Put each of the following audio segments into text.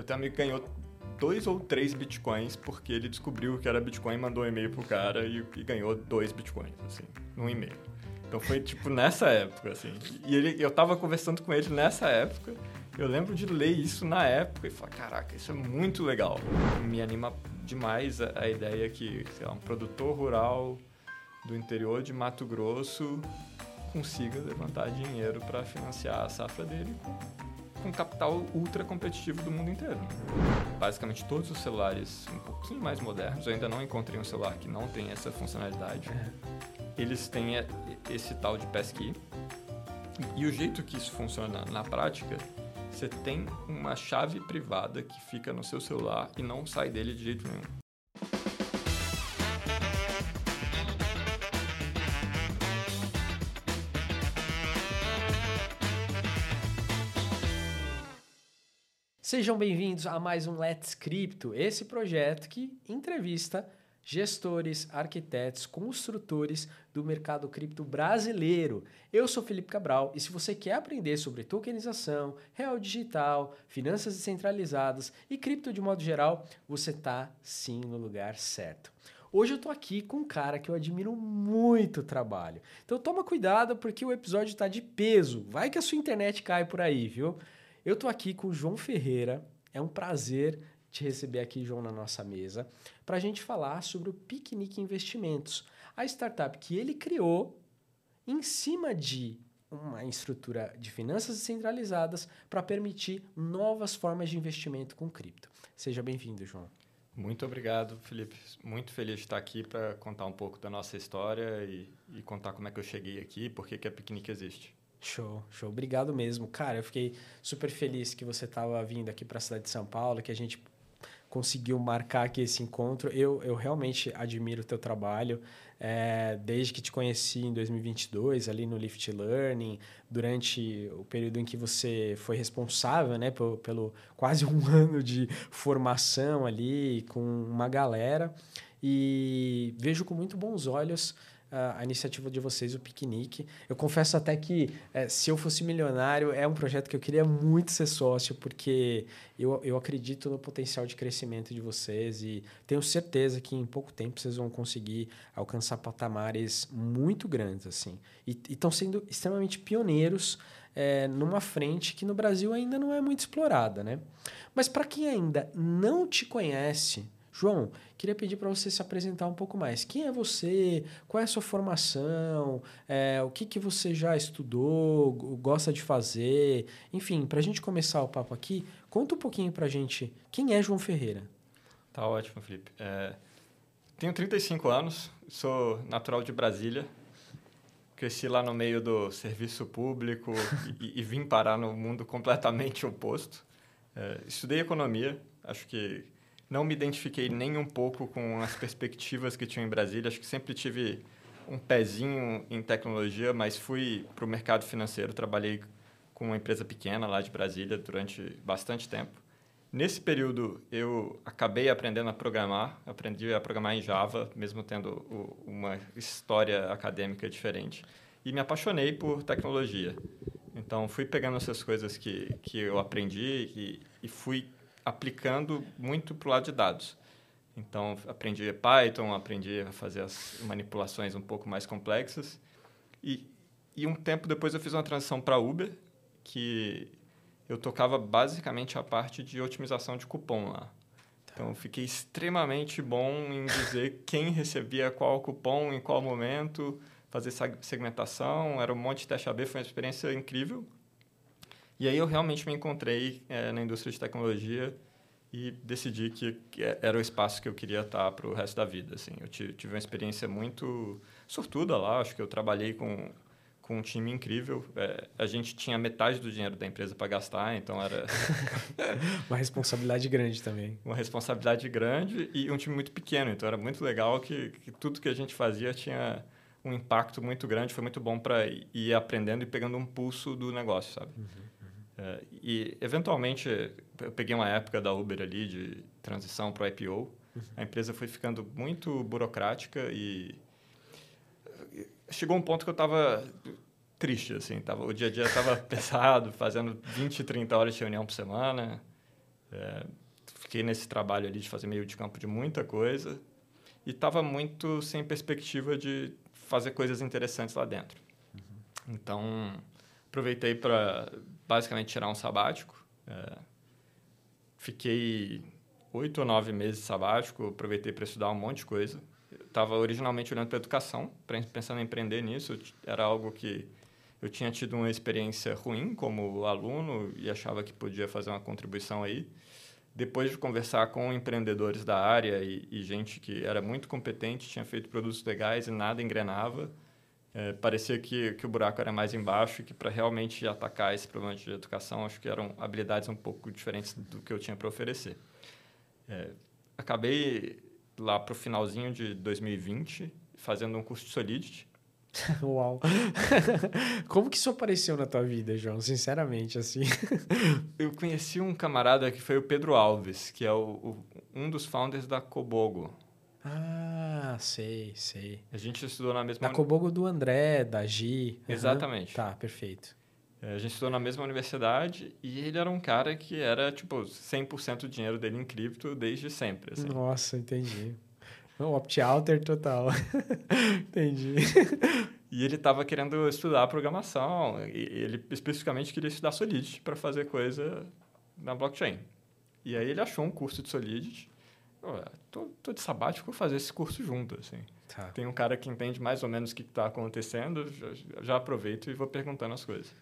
eu tenho um amigo que ganhou dois ou três bitcoins porque ele descobriu que era bitcoin, mandou um e-mail pro cara e, e ganhou dois bitcoins, assim, num e-mail. Então foi tipo nessa época, assim. E ele, eu tava conversando com ele nessa época. Eu lembro de ler isso na época e falar, caraca, isso é muito legal. Me anima demais a, a ideia que, sei lá, um produtor rural do interior de Mato Grosso consiga levantar dinheiro para financiar a safra dele com capital ultra competitivo do mundo inteiro. Basicamente todos os celulares um pouquinho mais modernos, eu ainda não encontrei um celular que não tem essa funcionalidade. É. Eles têm esse tal de passkey. E o jeito que isso funciona na prática, você tem uma chave privada que fica no seu celular e não sai dele de jeito nenhum. Sejam bem-vindos a mais um Let's Crypto, esse projeto que entrevista gestores, arquitetos, construtores do mercado cripto brasileiro. Eu sou Felipe Cabral e se você quer aprender sobre tokenização, real digital, finanças descentralizadas e cripto de modo geral, você está sim no lugar certo. Hoje eu estou aqui com um cara que eu admiro muito o trabalho. Então toma cuidado porque o episódio está de peso. Vai que a sua internet cai por aí, viu? Eu estou aqui com o João Ferreira. É um prazer te receber aqui, João, na nossa mesa, para a gente falar sobre o Piquenique Investimentos, a startup que ele criou em cima de uma estrutura de finanças descentralizadas para permitir novas formas de investimento com cripto. Seja bem-vindo, João. Muito obrigado, Felipe. Muito feliz de estar aqui para contar um pouco da nossa história e, e, contar como é que eu cheguei aqui e por que, que a Piquenique existe. Show, show. Obrigado mesmo. Cara, eu fiquei super feliz que você estava vindo aqui para a cidade de São Paulo, que a gente conseguiu marcar aqui esse encontro. Eu, eu realmente admiro o teu trabalho. É, desde que te conheci em 2022, ali no Lift Learning, durante o período em que você foi responsável né, pelo, pelo quase um ano de formação ali com uma galera. E vejo com muito bons olhos a iniciativa de vocês, o piquenique. Eu confesso até que, é, se eu fosse milionário, é um projeto que eu queria muito ser sócio, porque eu, eu acredito no potencial de crescimento de vocês e tenho certeza que em pouco tempo vocês vão conseguir alcançar patamares muito grandes. assim E estão sendo extremamente pioneiros é, numa frente que no Brasil ainda não é muito explorada. Né? Mas para quem ainda não te conhece, João, queria pedir para você se apresentar um pouco mais. Quem é você? Qual é a sua formação? É, o que, que você já estudou? Gosta de fazer? Enfim, para a gente começar o papo aqui, conta um pouquinho para a gente quem é João Ferreira. Tá ótimo, Felipe. É, tenho 35 anos, sou natural de Brasília. Cresci lá no meio do serviço público e, e, vim parar no mundo completamente oposto. É, estudei economia, acho que não me identifiquei nem um pouco com as perspectivas que tinha em Brasília. Acho que sempre tive um pezinho em tecnologia, mas fui para o mercado financeiro. Trabalhei com uma empresa pequena lá de Brasília durante bastante tempo. Nesse período, eu acabei aprendendo a programar. Aprendi a programar em Java, mesmo tendo uma história acadêmica diferente. E me apaixonei por tecnologia. Então, fui pegando essas coisas que, que eu aprendi e, e fui aplicando muito para o lado de dados. Então, aprendi Python, aprendi a fazer as manipulações um pouco mais complexas. E, e um tempo depois eu fiz uma transição para Uber, que eu tocava basicamente a parte de otimização de cupom lá. Então, fiquei extremamente bom em dizer quem recebia qual cupom, em qual momento, fazer segmentação. Era um monte de teste AB, foi uma experiência incrível. E aí eu realmente me encontrei é, na indústria de tecnologia e decidi que, que, era o espaço que eu queria estar para o resto da vida. Assim. Eu tive uma experiência muito sortuda lá, acho que eu trabalhei com, com um time incrível. É, a gente tinha metade do dinheiro da empresa para gastar, então era... uma responsabilidade grande também. Uma responsabilidade grande e um time muito pequeno, então era muito legal que, que tudo que a gente fazia tinha um impacto muito grande, foi muito bom para ir aprendendo e pegando um pulso do negócio, sabe? Uhum. É, e, eventualmente, eu peguei uma época da Uber ali de transição para o IPO. Uhum. A empresa foi ficando muito burocrática e chegou um ponto que eu estava triste, assim. Tava, o dia a dia estava pesado, fazendo 20, 30 horas de reunião por semana. É, fiquei nesse trabalho ali de fazer meio de campo de muita coisa e estava muito sem perspectiva de fazer coisas interessantes lá dentro. Uhum. Então, aproveitei para basicamente tirar um sabático. É, fiquei oito ou nove meses sabático, aproveitei para estudar um monte de coisa. Estava originalmente olhando para educação, pensando em empreender nisso. Era algo que eu tinha tido uma experiência ruim como aluno e achava que podia fazer uma contribuição aí. Depois de conversar com empreendedores da área e, e gente que era muito competente, tinha feito produtos legais e nada engrenava, é, parecia que, que o buraco era mais embaixo e que para realmente atacar esse problema de educação, acho que eram habilidades um pouco diferentes do que eu tinha para oferecer. É, acabei lá para o finalzinho de 2020 fazendo um curso de Solidity. Uau! Como que isso apareceu na tua vida, João? Sinceramente, assim. Eu conheci um camarada que foi o Pedro Alves, que é o, o, um dos founders da Cobogo. Ah, sei, sei. A gente estudou na mesma... Da Cobogo do André, da Gi. Exatamente. Uhum. Tá, perfeito. É, a gente estudou na mesma universidade e ele era um cara que era, tipo, 100% do dinheiro dele em cripto desde sempre. Assim. Nossa, entendi. Um opt-outer total. entendi. E ele estava querendo estudar programação. E ele especificamente queria estudar Solidity para fazer coisa na blockchain. E aí ele achou um curso de Solidity. Tô, tô de sabático, vou fazer esse curso junto, assim. Tá. Tem um cara que entende mais ou menos o que está acontecendo, já, já aproveito e vou perguntando as coisas.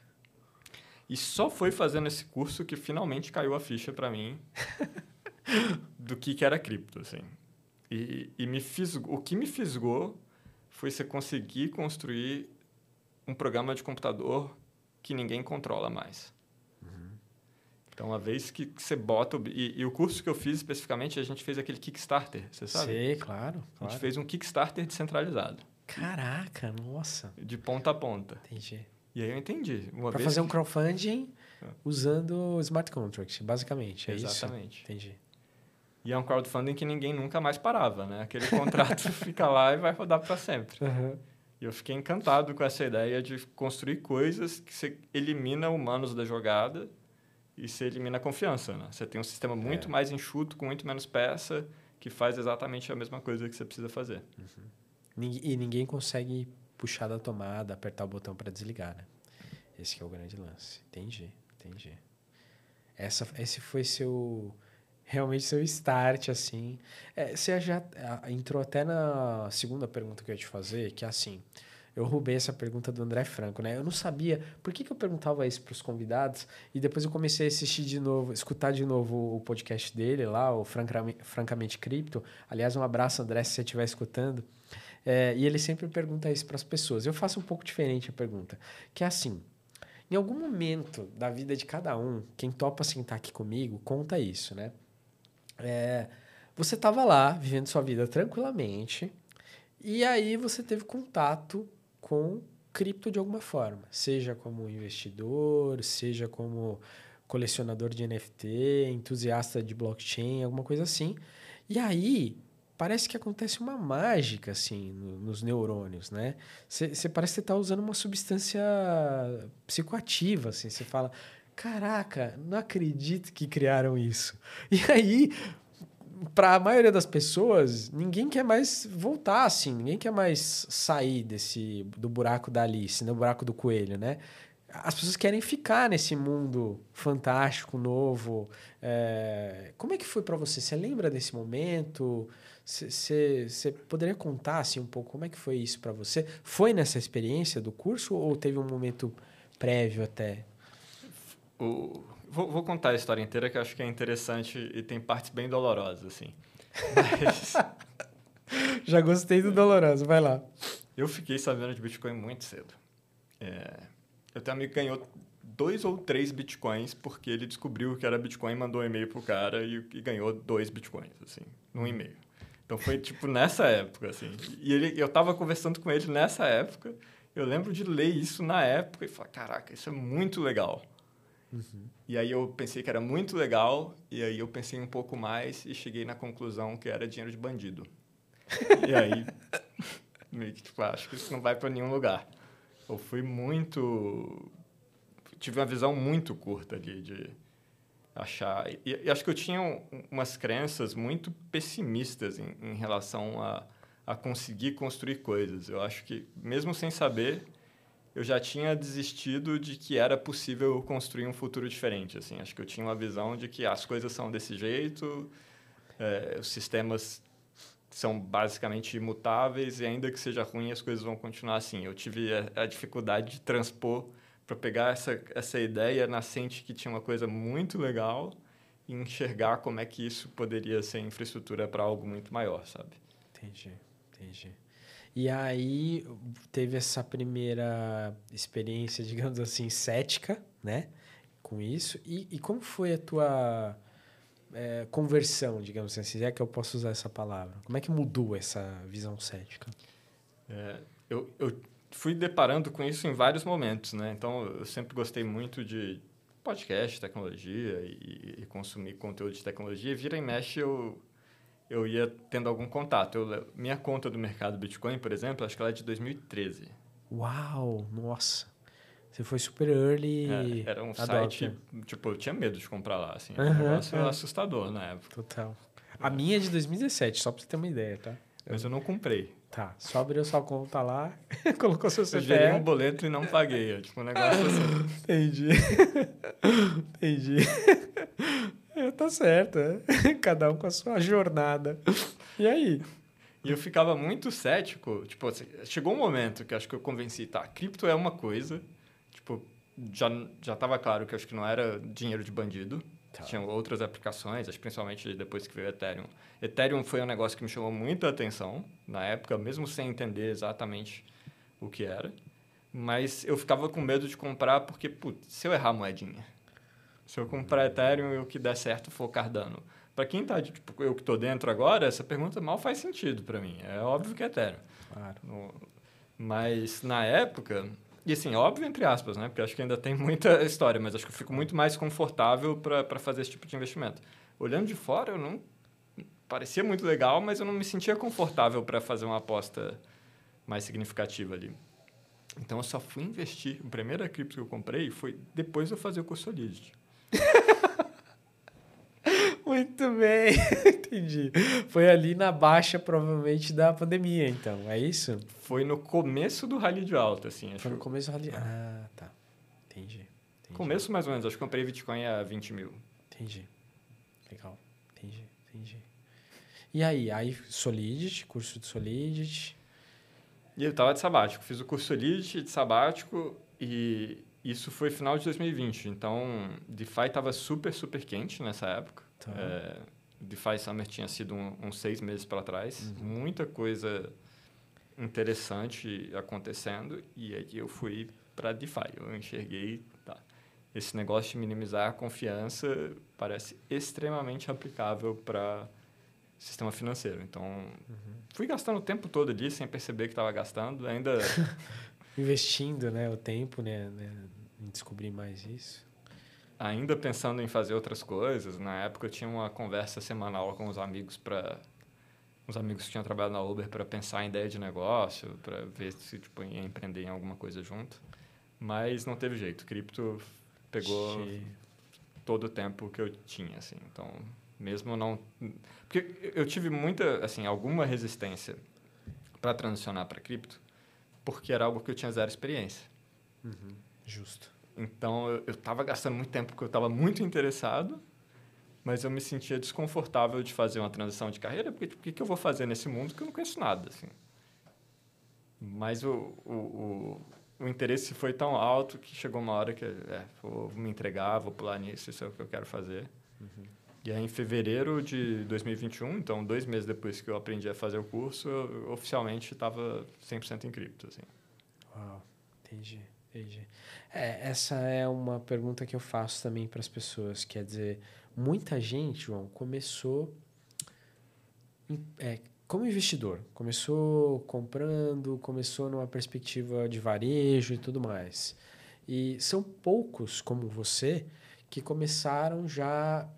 E só foi fazendo esse curso que finalmente caiu a ficha para mim do que, que era cripto, assim. E, e me fisgou, o que me fisgou foi você conseguir construir um programa de computador que ninguém controla mais. Então, uma vez que você bota... E, e, o curso que eu fiz especificamente, a gente fez aquele Kickstarter, você sabe? Sei, claro. claro. A gente fez um Kickstarter descentralizado. Caraca, nossa. De ponta a ponta. Entendi. E aí eu entendi. Para fazer que... um crowdfunding é. usando smart contract, basicamente. É Exatamente. Isso? Entendi. E é um crowdfunding que ninguém nunca mais parava, né? Aquele contrato fica lá e vai rodar para sempre. Uhum. E eu fiquei encantado com essa ideia de construir coisas que você elimina humanos da jogada e você elimina a confiança, né? Você tem um sistema muito é. mais enxuto, com muito menos peça, que faz exatamente a mesma coisa que você precisa fazer. Uhum. E ninguém consegue puxar da tomada, apertar o botão para desligar, né? Esse é o grande lance. Entendi, entendi. Essa, esse foi seu realmente seu start assim. É, você já entrou até na segunda pergunta que eu ia te fazer, que é assim. Eu roubei essa pergunta do André Franco, né? Eu não sabia por que, que eu perguntava isso para os convidados e depois eu comecei a assistir de novo, escutar de novo o podcast dele lá, o Francamente, Francamente Cripto. Aliás, um abraço, André, se você estiver escutando. É, e ele sempre pergunta isso para as pessoas. Eu faço um pouco diferente a pergunta, que é assim: em algum momento da vida de cada um, quem topa sentar aqui comigo, conta isso, né? É, você estava lá, vivendo sua vida tranquilamente, e aí você teve contato com cripto de alguma forma, seja como investidor, seja como colecionador de NFT, entusiasta de blockchain, alguma coisa assim. E aí parece que acontece uma mágica assim no, nos neurônios, né? Você parece que está usando uma substância psicoativa, assim. Você fala, caraca, não acredito que criaram isso. E aí, para a maioria das pessoas, ninguém quer mais voltar assim, ninguém quer mais sair desse do buraco da Alice, no buraco do coelho, né? as pessoas querem ficar nesse mundo fantástico, novo. É... Como é que foi para você? Você lembra desse momento? Você poderia contar assim, um pouco como é que foi isso para você? Foi nessa experiência do curso ou teve um momento prévio até? O... Vou, vou, contar a história inteira que eu acho que é interessante e tem partes bem dolorosas, assim. Mas... Já gostei do doloroso, vai lá. Eu fiquei sabendo de Bitcoin muito cedo. É... Eu tenho um amigo que ganhou dois ou três bitcoins porque ele descobriu que era bitcoin, mandou um e-mail pro cara e, e ganhou dois bitcoins, assim, num e-mail. Então foi tipo nessa época, assim. E ele, eu tava conversando com ele nessa época. Eu lembro de ler isso na época e falar: caraca, isso é muito legal. Uhum. E aí eu pensei que era muito legal, e aí eu pensei um pouco mais e cheguei na conclusão que era dinheiro de bandido. e aí, meio que tipo, acho que isso não vai para nenhum lugar. Eu fui muito. Tive uma visão muito curta ali de. achar. E, e acho que eu tinha um, umas crenças muito pessimistas em, em relação a, a conseguir construir coisas. Eu acho que, mesmo sem saber, eu já tinha desistido de que era possível construir um futuro diferente. Assim, acho que eu tinha uma visão de que as coisas são desse jeito, é, os sistemas são basicamente imutáveis e ainda que seja ruim as coisas vão continuar assim. Eu tive a, a dificuldade de transpor para pegar essa, essa ideia nascente que tinha uma coisa muito legal e enxergar como é que isso poderia ser infraestrutura para algo muito maior, sabe? Entendi, entendi. E aí teve essa primeira experiência, digamos assim, cética, né? Com isso. E, e como foi a tua é, conversão, digamos assim, se é que eu posso usar essa palavra? Como é que mudou essa visão cética? É, eu, eu fui deparando com isso em vários momentos, né? Então, eu sempre gostei muito de podcast, tecnologia e, e consumir conteúdo de tecnologia. Vira e mexe, eu, eu ia tendo algum contato. Eu, minha conta do mercado Bitcoin, por exemplo, acho que ela é de 2013. Uau! Nossa! Você foi super early. É, era um site, tipo, eu tinha medo de comprar lá, assim. Era um negócio assustador na época. Total. A minha é de 2017, só pra você ter uma ideia, tá? Mas eu não comprei. Tá, só abriu sua conta lá, colocou seu CPF. Eu gerei um boleto e não paguei, é tipo um negócio assim. Entendi. Entendi. É, tá certo, é. cada um com a sua jornada. E aí? E eu ficava muito cético, tipo, assim, chegou um momento que acho que eu convenci, tá, cripto é uma coisa, tipo, já, já tava claro que acho que não era dinheiro de bandido, Tá. Tinham outras aplicações, principalmente depois que veio o Ethereum. Ethereum foi um negócio que me chamou muita atenção na época, mesmo sem entender exatamente o que era. Mas eu ficava com medo de comprar porque, putz, se eu errar a moedinha, se eu comprar Ethereum e o que der certo for Cardano. Para quem tá, tipo, eu que estou dentro agora, essa pergunta mal faz sentido para mim. É óbvio que é Ethereum. Claro. Mas na época, e assim, óbvio, entre aspas, né? Porque acho que ainda tem muita história, mas acho que eu fico muito mais confortável para fazer esse tipo de investimento. Olhando de fora, eu não. Parecia muito legal, mas eu não me sentia confortável para fazer uma aposta mais significativa ali. Então eu só fui investir. A primeira cripto que eu comprei foi depois de eu fazer o curso Solidity. Muito bem, entendi. Foi ali na baixa, provavelmente, da pandemia, então, é isso? Foi no começo do rally de alta, assim. Acho. Foi no começo do rally... Ah, tá. Entendi. entendi. Começo, mais ou menos. Acho que comprei Bitcoin a 20 mil. Entendi. Legal. Entendi, entendi. E aí? Aí, Solidity, curso de Solidity... E eu tava de sabático. Fiz o curso Solidity de sabático e isso foi final de 2020. Então, DeFi estava super, super quente nessa época. Tá. É, DeFi Summer tinha sido um, uns seis meses para trás. Uhum. Muita coisa interessante acontecendo. E aí eu fui para DeFi. Eu enxerguei, tá, esse negócio de minimizar a confiança parece extremamente aplicável para sistema financeiro. Então, uhum. fui gastando o tempo todo ali sem perceber que estava gastando. Ainda... Investindo né, o tempo né, né, em descobrir mais isso ainda pensando em fazer outras coisas. Na época eu tinha uma conversa semanal com os amigos para uns amigos que tinham trabalhado na Uber para pensar em ideia de negócio, para ver se tipo ia empreender em alguma coisa junto. Mas não teve jeito. Cripto pegou todo o tempo que eu tinha, assim. Então, mesmo não porque eu tive muita, assim, alguma resistência para transicionar para cripto, porque era algo que eu tinha zero experiência. Uhum. Justo. Então, eu estava gastando muito tempo porque eu estava muito interessado, mas eu me sentia desconfortável de fazer uma transição de carreira, porque tipo, o que, que eu vou fazer nesse mundo que eu não conheço nada, assim. Mas o, o, o, o interesse foi tão alto que chegou uma hora que, é, vou me entregar, vou pular nisso, isso é o que eu quero fazer. Uhum. E aí, em fevereiro de 2021, então dois meses depois que eu aprendi a fazer o curso, eu oficialmente estava 100% em cripto, assim. Uau, entendi, entendi. É, essa é uma pergunta que eu faço também para as pessoas. Quer dizer, muita gente, João, começou é, como investidor. Começou comprando, começou numa perspectiva de varejo e tudo mais. E são poucos como você que começaram já.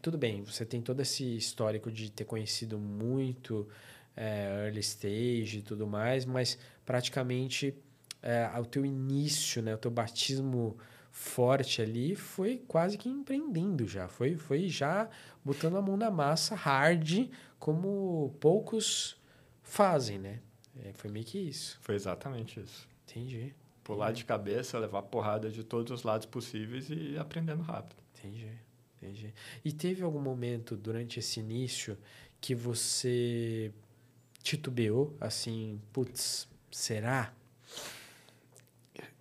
Tudo bem, você tem todo esse histórico de ter conhecido muito é, early stage e tudo mais, mas praticamente é, o teu início, né, o teu batismo forte ali, foi quase que empreendendo já. Foi, foi já botando a mão na massa, hard, como poucos fazem, né? É, foi meio que isso. Foi exatamente isso. Entendi. Pular de cabeça, levar porrada de todos os lados possíveis e ir aprendendo rápido. Entendi, entendi. E teve algum momento durante esse início que você titubeou, assim, putz, será?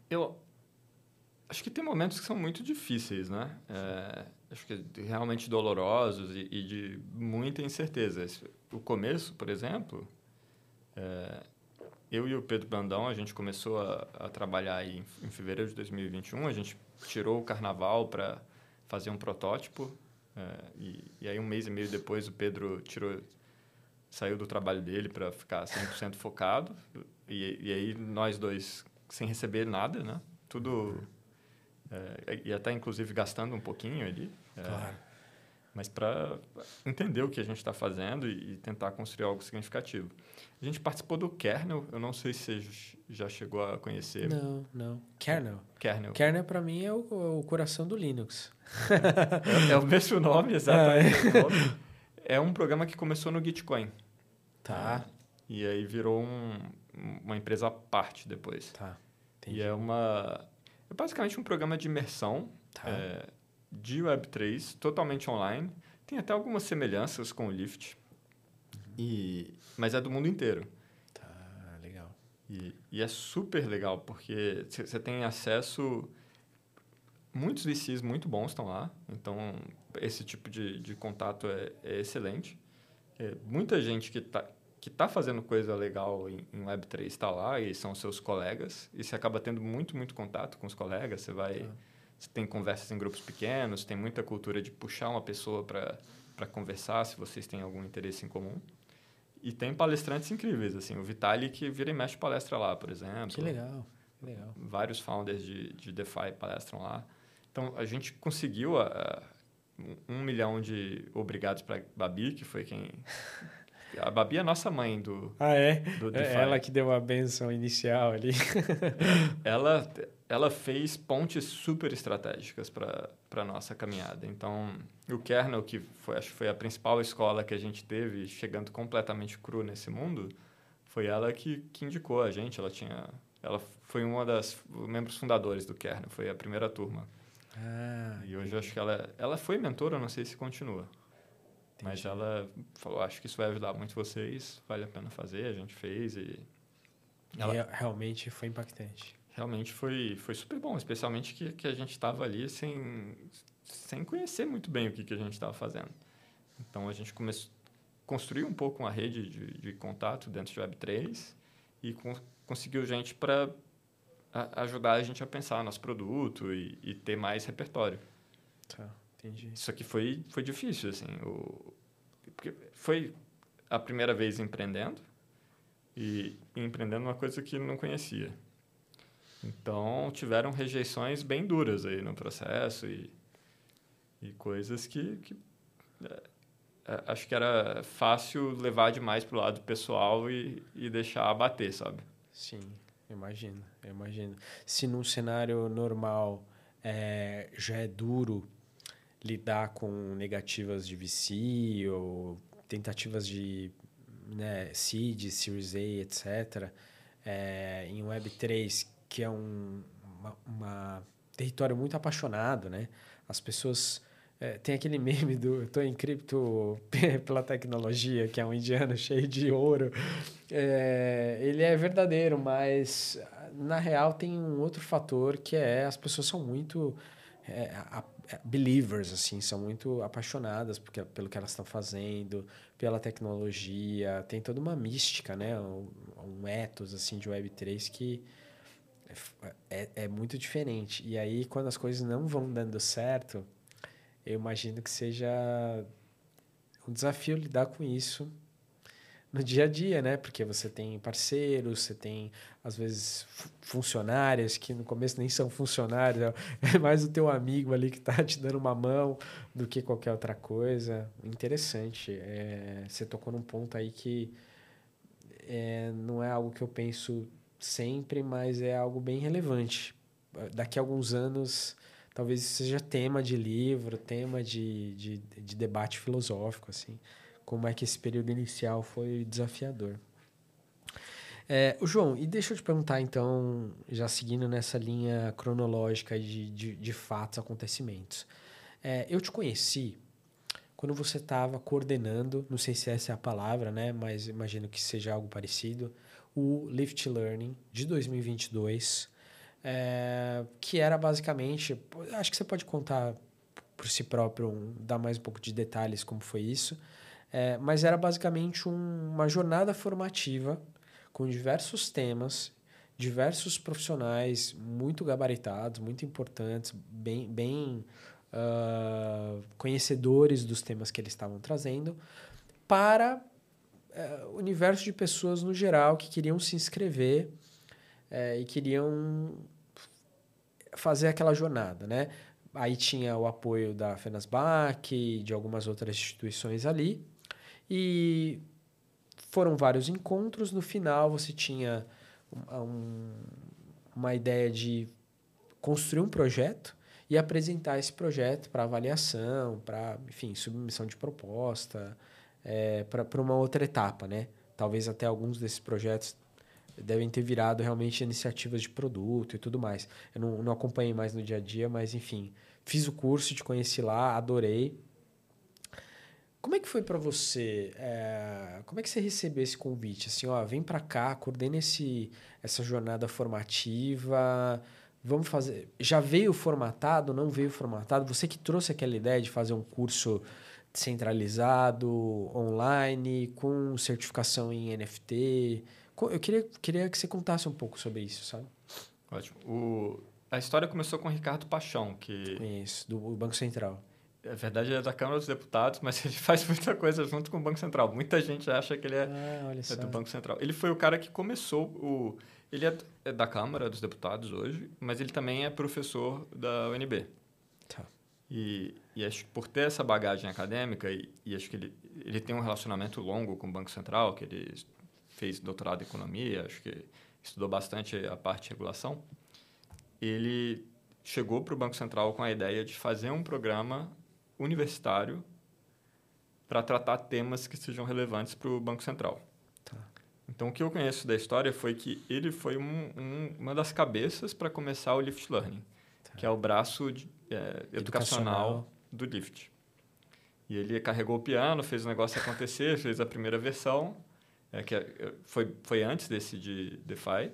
Eu acho que tem momentos que são muito difíceis, né? É, acho que realmente dolorosos e, e, de muita incerteza. O começo, por exemplo, é, eu e o Pedro Brandão, a gente começou a, a trabalhar aí em, em, fevereiro de 2021. A gente tirou o carnaval para fazer um protótipo. É, e, e, aí, um mês e meio depois, o Pedro tirou, saiu do trabalho dele para ficar 100% focado. E, e aí, nós dois, sem receber nada, né? Tudo... É, e até, inclusive, gastando um pouquinho ali. É, claro. Mas para entender o que a gente está fazendo e, e tentar construir algo significativo. A gente participou do Kernel, eu não sei se você já chegou a conhecer. Não, não. Kernel? Kernel. Kernel, para mim, é o, o, coração do Linux. é, é, o mesmo nome, exatamente. É. é um programa que começou no Gitcoin. Tá. É, e aí virou um, uma empresa à parte depois. Tá. Entendi. E é uma... É basicamente um programa de imersão tá. é, de Web3, totalmente online. Tem até algumas semelhanças com o Lift. E, mas é do mundo inteiro. Tá, legal. E, e é super legal, porque você tem acesso... Muitos VCs muito bons estão lá, então esse tipo de, de contato é, é excelente. É, muita gente que está que tá fazendo coisa legal em, em Web3 está lá e são seus colegas. E você acaba tendo muito, muito contato com os colegas. Você vai... Tá. Você tem conversas em grupos pequenos, tem muita cultura de puxar uma pessoa para conversar se vocês têm algum interesse em comum. E tem palestrantes incríveis, assim, o Vitalik que vira e mexe palestra lá, por exemplo. Que legal, que legal. Vários founders de, de DeFi palestram lá. Então, a gente conseguiu a, a, um milhão de obrigados para Babi, que foi quem... A Babi é nossa mãe do, ah, é? do é DeFi. ela que deu a benção inicial ali. ela, ela fez pontes super estratégicas para a nossa caminhada. Então, o Kernel, que foi, acho que foi a principal escola que a gente teve, chegando completamente cru nesse mundo, foi ela que, que indicou a gente. Ela tinha, ela foi uma das membros fundadores do Kernel, foi a primeira turma. Ah, e hoje acho que ela, ela foi mentora, não sei se continua. Entendi. Mas ela falou, acho que isso vai ajudar muito vocês, vale a pena fazer, a gente fez e... Ela... E realmente foi impactante realmente foi, foi super bom, especialmente que, que a gente estava ali sem, sem conhecer muito bem o que, que a gente estava fazendo. Então, a gente começou construiu um pouco uma rede de, de contato dentro de Web3 e conseguiu gente para ajudar a gente a pensar nosso produto e, e ter mais repertório. Tá, entendi. Isso aqui foi, foi difícil, assim. O, porque foi a primeira vez empreendendo e, e empreendendo uma coisa que não conhecia. Então, tiveram rejeições bem duras aí no processo e, e coisas que, que é, é acho que era fácil levar demais para o lado pessoal e, e deixar abater, sabe? Sim, imagino, imagino. Se num cenário normal é, já é duro lidar com negativas de VC ou tentativas de né, seed, Series A, etc., é, em Web3 que é um uma, uma território muito apaixonado, né? As pessoas é, tem aquele meme do estou em cripto pela tecnologia, que é um indiano cheio de ouro. É, ele é verdadeiro, mas na real tem um outro fator que é as pessoas são muito é, a, a, believers, assim, são muito apaixonadas porque, pelo que elas estão fazendo, pela tecnologia. Tem toda uma mística, né? Um, um ethos assim, de Web3 que é, é muito diferente. E aí, quando as coisas não vão dando certo, eu imagino que seja um desafio lidar com isso no dia a dia, né? Porque você tem parceiros, você tem, às vezes, funcionários que no começo nem são funcionários, é mais o teu amigo ali que está te dando uma mão do que qualquer outra coisa. Interessante. É, você tocou num ponto aí que é, não é algo que eu penso sempre, mas é algo bem relevante. Daqui a alguns anos talvez seja tema de livro, tema de, de, de debate filosófico, assim. Como é que esse período inicial foi desafiador. É, João, e deixa eu te perguntar, então, já seguindo nessa linha cronológica de, de, de fatos, acontecimentos. É, eu te conheci quando você estava coordenando, não sei se essa é a palavra, né, mas imagino que seja algo parecido, o Lift Learning de 2022, é, que era basicamente, acho que você pode contar por si próprio, dar mais um pouco de detalhes como foi isso, é, mas era basicamente um, uma jornada formativa com diversos temas, diversos profissionais muito gabaritados, muito importantes, bem, bem uh, conhecedores dos temas que eles estavam trazendo, para o universo de pessoas no geral que queriam se inscrever uh, e queriam fazer aquela jornada, né? Aí tinha o apoio da Fenasbac e de algumas outras instituições ali. E foram vários encontros. No final, você tinha um, uma ideia de construir um projeto e apresentar esse projeto para avaliação, para, enfim, submissão de proposta, é, para uma outra etapa, né? Talvez até alguns desses projetos devem ter virado realmente iniciativas de produto e tudo mais. Eu não, não acompanhei mais no dia a dia, mas, enfim, fiz o curso, te conheci lá, adorei. Como é que foi para você? É, como é que você recebeu esse convite? Assim, ó, vem para cá, coordena esse, essa jornada formativa vamos fazer. Já veio formatado, não veio formatado? Você que trouxe aquela ideia de fazer um curso centralizado, online, com certificação em NFT. Eu queria, queria que você contasse um pouco sobre isso, sabe? Ótimo. O, a história começou com o Ricardo Paixão, que... Isso, do Banco Central. É verdade, ele é da Câmara dos Deputados, mas ele faz muita coisa junto com o Banco Central. Muita gente acha que ele é, ah, é do Banco Central. Ele foi o cara que começou o ele é, é da Câmara dos Deputados hoje, mas ele também é professor da UNB. Tá. E, e acho que por ter essa bagagem acadêmica, e, e, acho que ele, ele tem um relacionamento longo com o Banco Central, que ele fez doutorado em economia, acho que estudou bastante a parte de regulação, ele chegou para o Banco Central com a ideia de fazer um programa universitário para tratar temas que sejam relevantes para o Banco Central. Então, o que eu conheço da história foi que ele foi um, um, uma das cabeças para começar o Lift Learning, tá. que é o braço de, é, educacional, educacional do Lift. E ele carregou o piano, fez o negócio acontecer, fez a primeira versão, é, que é, foi, foi antes desse de DeFi.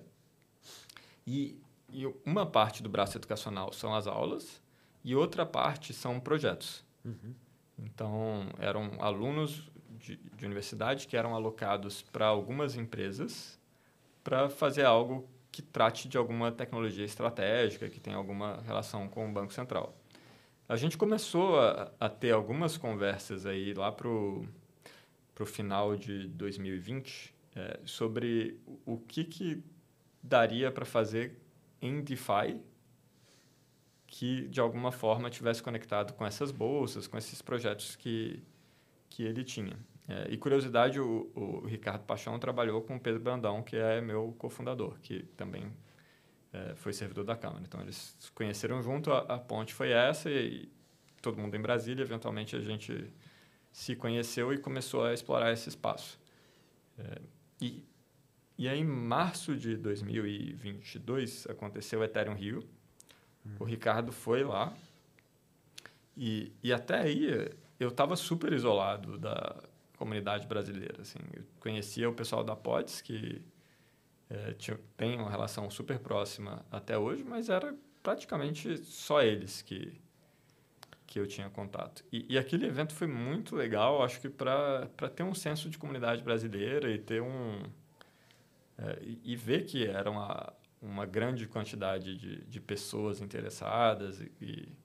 E, e uma parte do braço educacional são as aulas e outra parte são projetos. Uhum. Então, eram alunos de, de universidade que eram alocados para algumas empresas para fazer algo que trate de alguma tecnologia estratégica, que tenha alguma relação com o Banco Central. A gente começou a, a ter algumas conversas aí lá para o final de 2020 é, sobre o que, que daria para fazer em DeFi que, de alguma forma, tivesse conectado com essas bolsas, com esses projetos que, que ele tinha. É, e curiosidade, o, o, Ricardo Paixão trabalhou com o Pedro Brandão, que é meu cofundador, que também é, foi servidor da Câmara. Então, eles se conheceram junto, a, a ponte foi essa, e, e, todo mundo em Brasília, eventualmente a gente se conheceu e começou a explorar esse espaço. É, e, e aí, em março de 2022, aconteceu o Ethereum Rio. Hum. O Ricardo foi lá, e, e até aí eu estava super isolado da comunidade brasileira. Assim, eu conhecia o pessoal da POTS, que é, tem uma relação super próxima até hoje, mas era praticamente só eles que, que eu tinha contato. E, e aquele evento foi muito legal, acho que para ter um senso de comunidade brasileira e ter um... É, e, e, ver que era uma, uma grande quantidade de, de pessoas interessadas e, e,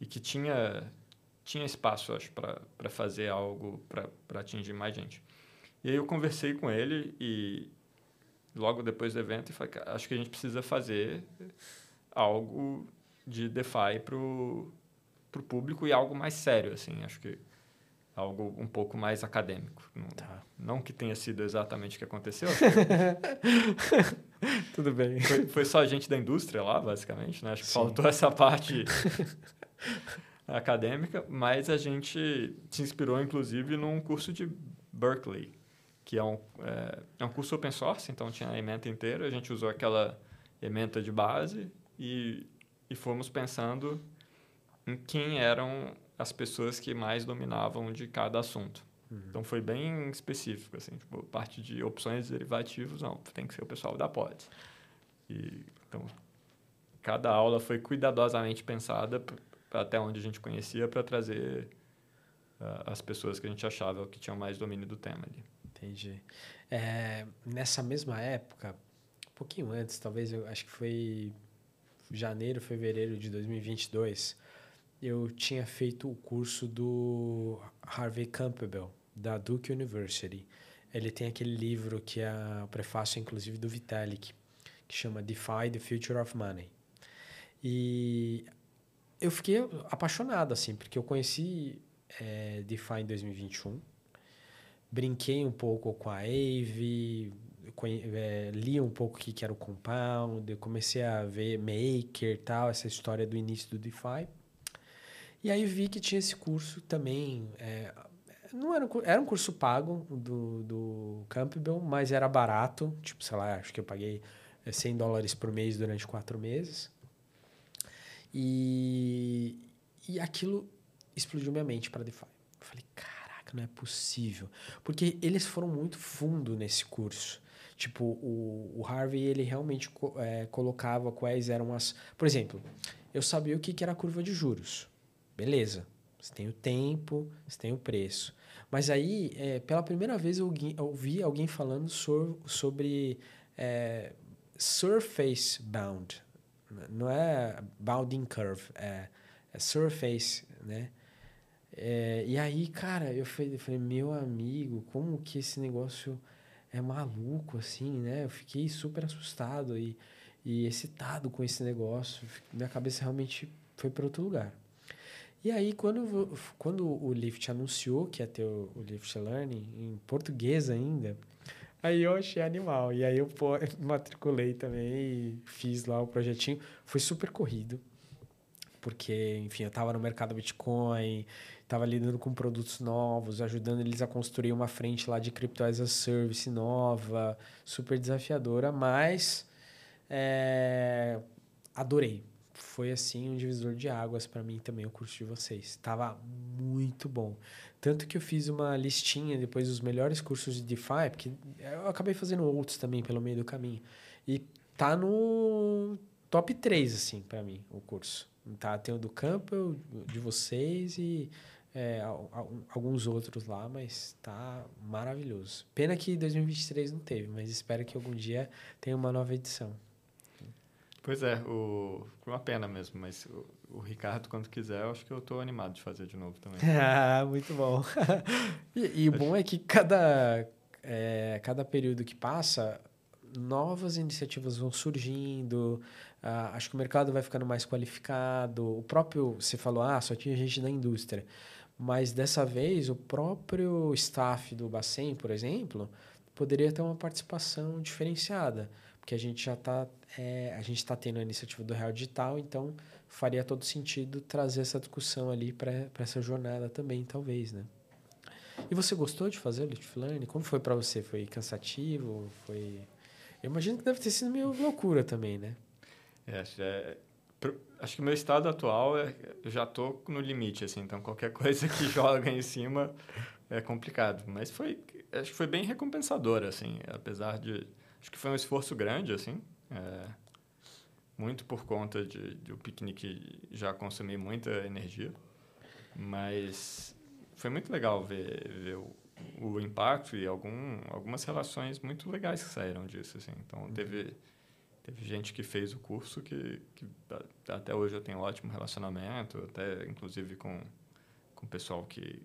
e que tinha tinha espaço, acho, para fazer algo para atingir mais gente. E aí eu conversei com ele e logo depois do evento e falei, acho que a gente precisa fazer algo de DeFi para o público e algo mais sério, assim. Acho que algo um pouco mais acadêmico. Não, Tá. não que tenha sido exatamente o que aconteceu. Tudo bem. Foi, foi só gente da indústria lá, basicamente, né? Acho que Sim. faltou essa parte acadêmica, mas a gente se inspirou, inclusive, num curso de Berkeley, que é um, é, é um curso open source, então tinha a ementa inteira, a gente usou aquela ementa de base e, e fomos pensando em quem eram as pessoas que mais dominavam de cada assunto. Então foi bem específico, assim, tipo, parte de opções derivativos, não, tem que ser o pessoal da pod. E, então, cada aula foi cuidadosamente pensada até onde a gente conhecia para trazer ah, as pessoas que a gente achava que tinham mais domínio do tema ali. Entendi. É, nessa mesma época, um pouquinho antes, talvez, eu acho que foi janeiro, fevereiro de 2022, eu tinha feito o curso do Harvey Campbell, da Duke University. Ele tem aquele livro que é o prefácio, inclusive, do Vitalik, que chama Defy the Future of Money. E eu fiquei apaixonado, assim, porque eu conheci é, DeFi em 2021, brinquei um pouco com a conhe- é, li um pouco o que era o Compound, comecei a ver Maker tal, essa história do início do DeFi. E aí vi que tinha esse curso também. é, não era, um, era um curso pago do, do Campbell, mas era barato. Tipo, sei lá, acho que eu paguei é, 100 dólares por mês durante quatro meses. E, e aquilo explodiu minha mente para DeFi. Caraca, não é possível. Porque eles foram muito fundo nesse curso. Tipo, o, o Harvey, ele realmente é, colocava quais eram as... Por exemplo, eu sabia o que, que era a curva de juros. Beleza. Você tem o tempo, você tem o preço. Mas aí, é, pela primeira vez, eu ouvi alguém falando so- sobre é, surface bound. Não é bounding curve, é, é surface, né? É, e aí, cara, eu falei, eu falei, meu amigo, como que esse negócio é maluco, assim, né? Eu fiquei super assustado e, e excitado com esse negócio. Minha cabeça realmente foi para outro lugar. E aí, quando, quando o Lyft anunciou que ia ter o, o Lyft Learning, em português ainda, aí eu achei animal. E aí eu pô, matriculei também e fiz lá o projetinho. Foi super corrido, porque, enfim, eu estava no mercado Bitcoin, estava lidando com produtos novos, ajudando eles a construir uma frente lá de Crypto as a Service nova, super desafiadora, mas é, adorei. Foi assim um divisor de águas para mim também o curso de vocês. Tava muito bom. Tanto que eu fiz uma listinha depois dos melhores cursos de DeFi, porque eu acabei fazendo outros também pelo meio do caminho. E tá no top 3 assim para mim o curso. Tá, tem o do Campbell, de vocês e é, al- al- alguns outros lá, mas tá maravilhoso. Pena que 2023 não teve, mas espero que algum dia tenha uma nova edição. Pois é, o, uma pena mesmo, mas o, o Ricardo, quando quiser, eu acho que eu estou animado de fazer de novo também. Ah, muito bom. e, e o bom é que cada, é, cada período que passa, novas iniciativas vão surgindo, ah, acho que o mercado vai ficando mais qualificado. O próprio, você falou, ah, só tinha gente da indústria. Mas dessa vez, o próprio staff do Bacen, por exemplo, poderia ter uma participação diferenciada. Porque a gente já está é, a gente está tendo a iniciativa do Real Digital, então faria todo sentido trazer essa discussão ali para essa jornada também, talvez, né? E você gostou de fazer o Learning? Como foi para você? Foi cansativo? Foi... Eu imagino que deve ter sido meio loucura também, né? É, acho, é, acho que o meu estado atual, é, eu já estou no limite, assim, então qualquer coisa que joga em cima é complicado. Mas foi, acho que foi bem recompensador, assim, apesar de... Acho que foi um esforço grande, assim, é, muito por conta de, de o piquenique já consumir muita energia, mas foi muito legal ver, ver o, o impacto e algum, algumas relações muito legais que saíram disso, assim. Então, teve... Teve gente que fez o curso que, que até hoje eu tenho um ótimo relacionamento, até inclusive com, com o pessoal que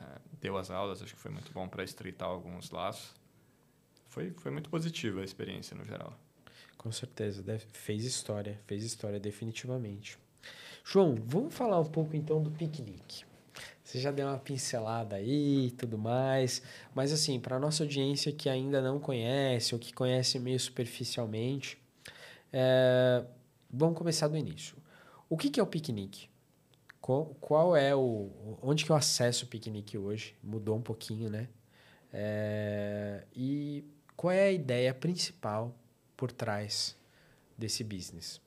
eh, deu as aulas, acho que foi muito bom para estreitar alguns laços. Foi, foi muito positiva a experiência no geral. Com certeza, deve- fez história, fez história definitivamente. João, vamos falar um pouco então do piquenique. Você já deu uma pincelada aí e tudo mais. Mas, assim, para nossa audiência que ainda não conhece ou que conhece meio superficialmente, é... vamos começar do início. O que, que é o piquenique? Qual, qual, é o. Onde que eu acesso o piquenique hoje? Mudou um pouquinho, né? É... E qual é a ideia principal por trás desse business?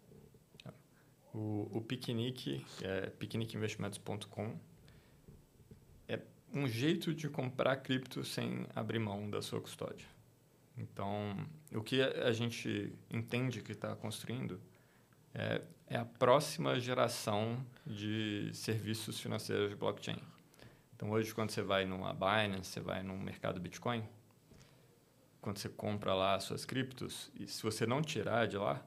O, o piquenique, é piqueniqueinvestimentos.com, um jeito de comprar cripto sem abrir mão da sua custódia. Então, o que a gente entende que está construindo é, é, a próxima geração de serviços financeiros de blockchain. Então, hoje, quando você vai numa Binance, você vai no mercado Bitcoin, quando você compra lá as suas criptos, e se você não tirar de lá,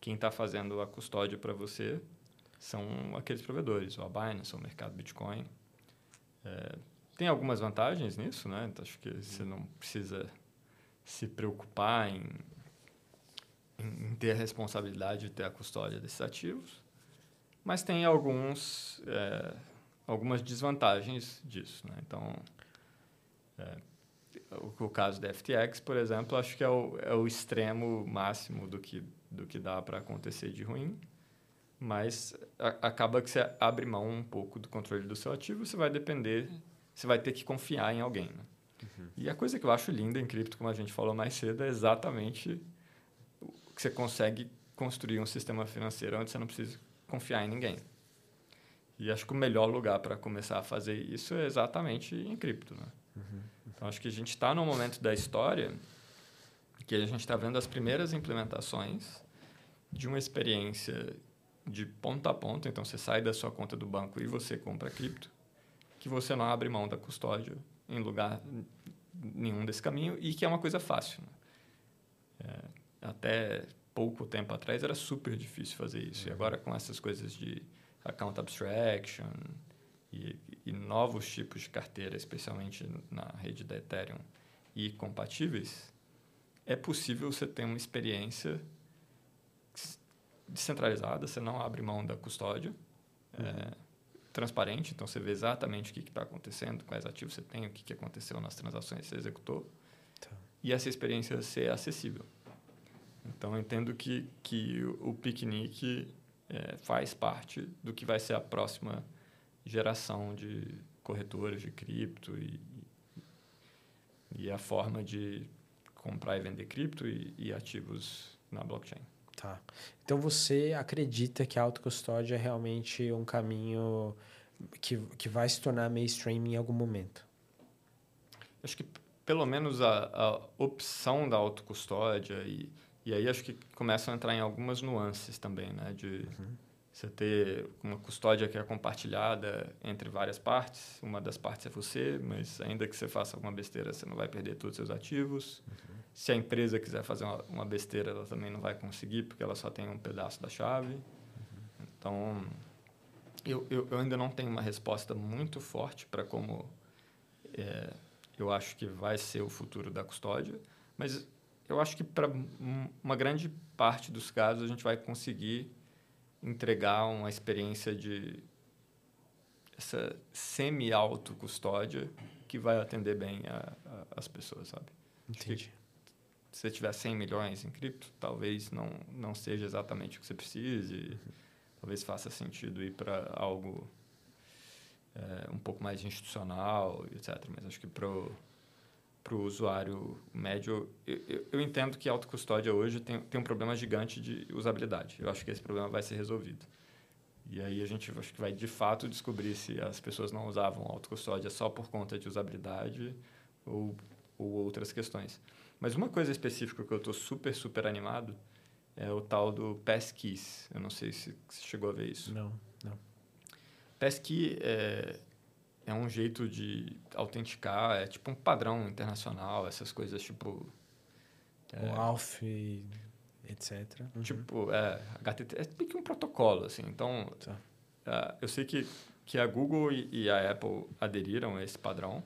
quem está fazendo a custódia para você são aqueles provedores, o Binance, o mercado Bitcoin. É, tem algumas vantagens nisso, né? Então, acho que você não precisa se preocupar em, em, ter a responsabilidade de ter a custódia desses ativos, mas tem alguns, é, algumas desvantagens disso, né? Então, é, o, o, caso da FTX, por exemplo, acho que é o, é o extremo máximo do que, do que dá para acontecer de ruim mas a, acaba que você abre mão um pouco do controle do seu ativo, você vai depender você vai ter que confiar em alguém. Né? Uhum. E a coisa que eu acho linda em cripto, como a gente falou mais cedo, é exatamente que você consegue construir um sistema financeiro onde você não precisa confiar em ninguém. E acho que o melhor lugar para começar a fazer isso é exatamente em cripto. Né? Uhum. Então, acho que a gente está num momento da história que a gente está vendo as primeiras implementações de uma experiência de ponta a ponta. Então, você sai da sua conta do banco e você compra cripto que você não abre mão da custódia em lugar nenhum desse caminho e que é uma coisa fácil. Né? É, até pouco tempo atrás era super difícil fazer isso. Uhum. E agora com essas coisas de account abstraction e, e, novos tipos de carteira, especialmente na rede da Ethereum e compatíveis, é possível você ter uma experiência descentralizada, você não abre mão da custódia. Uhum. É, transparente, então você vê exatamente o que está acontecendo, quais ativos você tem, o que, que aconteceu nas transações que você executou. Tá. E essa experiência ser acessível. Então, eu entendo que, que o piquenique é, faz parte do que vai ser a próxima geração de corretores de cripto e, e a forma de comprar e vender cripto e, e ativos na blockchain. Tá. Então você acredita que a autocustódia é realmente um caminho que, que vai se tornar mainstream em algum momento? Acho que pelo menos a, a opção da autocustódia e, e aí acho que começam a entrar em algumas nuances também, né? De uhum. você ter uma custódia que é compartilhada entre várias partes. Uma das partes é você, mas ainda que você faça alguma besteira, você não vai perder todos os seus ativos. Uhum. Se a empresa quiser fazer uma, uma, besteira, ela também não vai conseguir, porque ela só tem um pedaço da chave. Então, eu, eu, eu, ainda não tenho uma resposta muito forte para como é, eu acho que vai ser o futuro da custódia, mas eu acho que para uma grande parte dos casos a gente vai conseguir entregar uma experiência de essa semi-auto custódia que vai atender bem a, a, as pessoas, sabe? Entendi se você tiver 100 milhões em cripto, talvez não, não seja exatamente o que você precise. Uhum. Talvez faça sentido ir para algo é, um pouco mais institucional, etc. Mas acho que para o usuário médio, eu, eu, eu, entendo que a autocustódia hoje tem, tem um problema gigante de usabilidade. Eu acho que esse problema vai ser resolvido. E aí a gente acho que vai de fato descobrir se as pessoas não usavam autocustódia só por conta de usabilidade ou, ou outras questões. Mas uma coisa específica que eu estou super, super animado é o tal do Passkeys. Eu não sei se você chegou a ver isso. Não, não. Passkey é, é um jeito de autenticar, é tipo um padrão internacional, essas coisas tipo... É, o ALF, etc. Uhum. Tipo, é, HTTP, é meio que um protocolo, assim. Então, tá. uh, eu sei que, que a Google e, e a Apple aderiram a esse padrão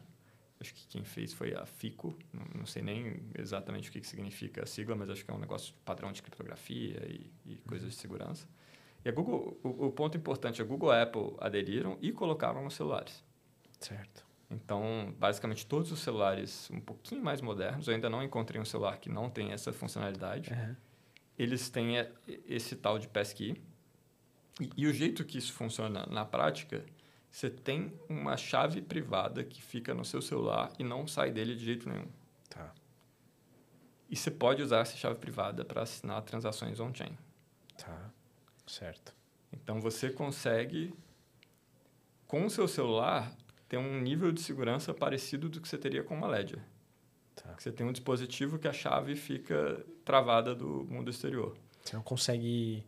acho que quem fez foi a FICO, não, não sei nem exatamente o que, que, significa a sigla, mas acho que é um negócio padrão de criptografia e, e coisas de segurança. E a Google, o, o, ponto importante, a Google e a Apple aderiram e colocaram nos celulares. Certo. Então, basicamente, todos os celulares um pouquinho mais modernos, eu ainda não encontrei um celular que não tem essa funcionalidade, Uhum. eles têm é, esse tal de passkey. E, e o jeito que isso funciona na prática, você tem uma chave privada que fica no seu celular e não sai dele de jeito nenhum. Tá. E você pode usar essa chave privada para assinar transações on-chain. Tá. Certo. Então, você consegue, com o seu celular, ter um nível de segurança parecido do que você teria com uma Ledger. Tá. Você tem um dispositivo que a chave fica travada do mundo exterior. Você não consegue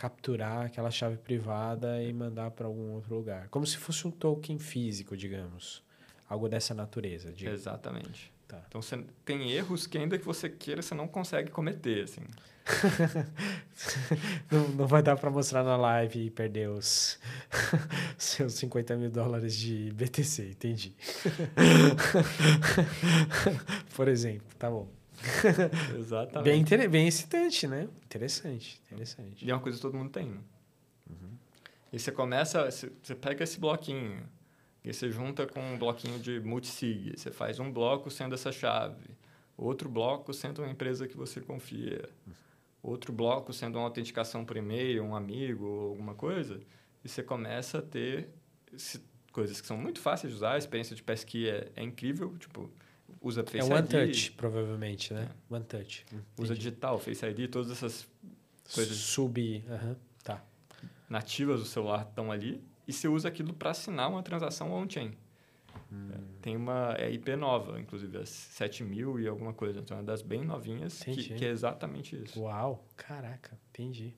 capturar aquela chave privada e mandar para algum outro lugar. Como se fosse um token físico, digamos. Algo dessa natureza. diga. Exatamente. Tá. Então, você tem erros que ainda que você queira, você não consegue cometer, assim. Não, não vai dar para mostrar na live e perder os seus 50 mil dólares de BTC, entendi. Por exemplo, tá bom. Exatamente. Bem, inter- bem excitante, né? Interessante, interessante. E é uma coisa que todo mundo tem, né? Uhum. E você começa, você pega esse bloquinho, e você junta com um bloquinho de multisig. Você faz um bloco sendo essa chave, outro bloco sendo uma empresa que você confia, outro bloco sendo uma autenticação por e-mail, um amigo, ou alguma coisa. E você começa a ter esse- coisas que são muito fáceis de usar. A experiência de pesquisa é, é incrível, tipo, usa Face É One ID, Touch, provavelmente, né? One Touch. usa Entendi. digital, Face ID, todas essas coisas Sub. aham, Tá. nativas do celular estão ali e você usa aquilo para assinar uma transação on-chain. Hum. Tem uma é IP nova, inclusive, é 7000 e alguma coisa. Então, é das bem novinhas, que, que é exatamente isso. Uau, caraca, entendi.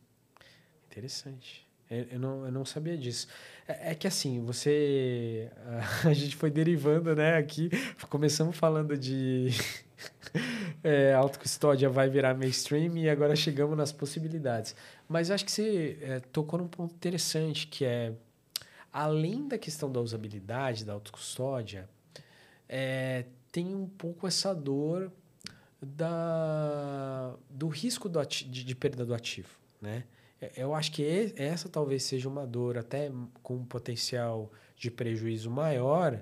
Interessante. Eu, não, eu não sabia disso. É, é que assim, você. A gente foi derivando, né, aqui. Começamos falando de. é, autocustódia vai virar mainstream e agora chegamos nas possibilidades. Mas acho que você é, tocou num ponto interessante, que é. Além da questão da usabilidade da autocustódia, é, tem um pouco essa dor da, do risco do ati- de, de perda do ativo, né? É, Eu acho que essa talvez seja uma dor até com um potencial de prejuízo maior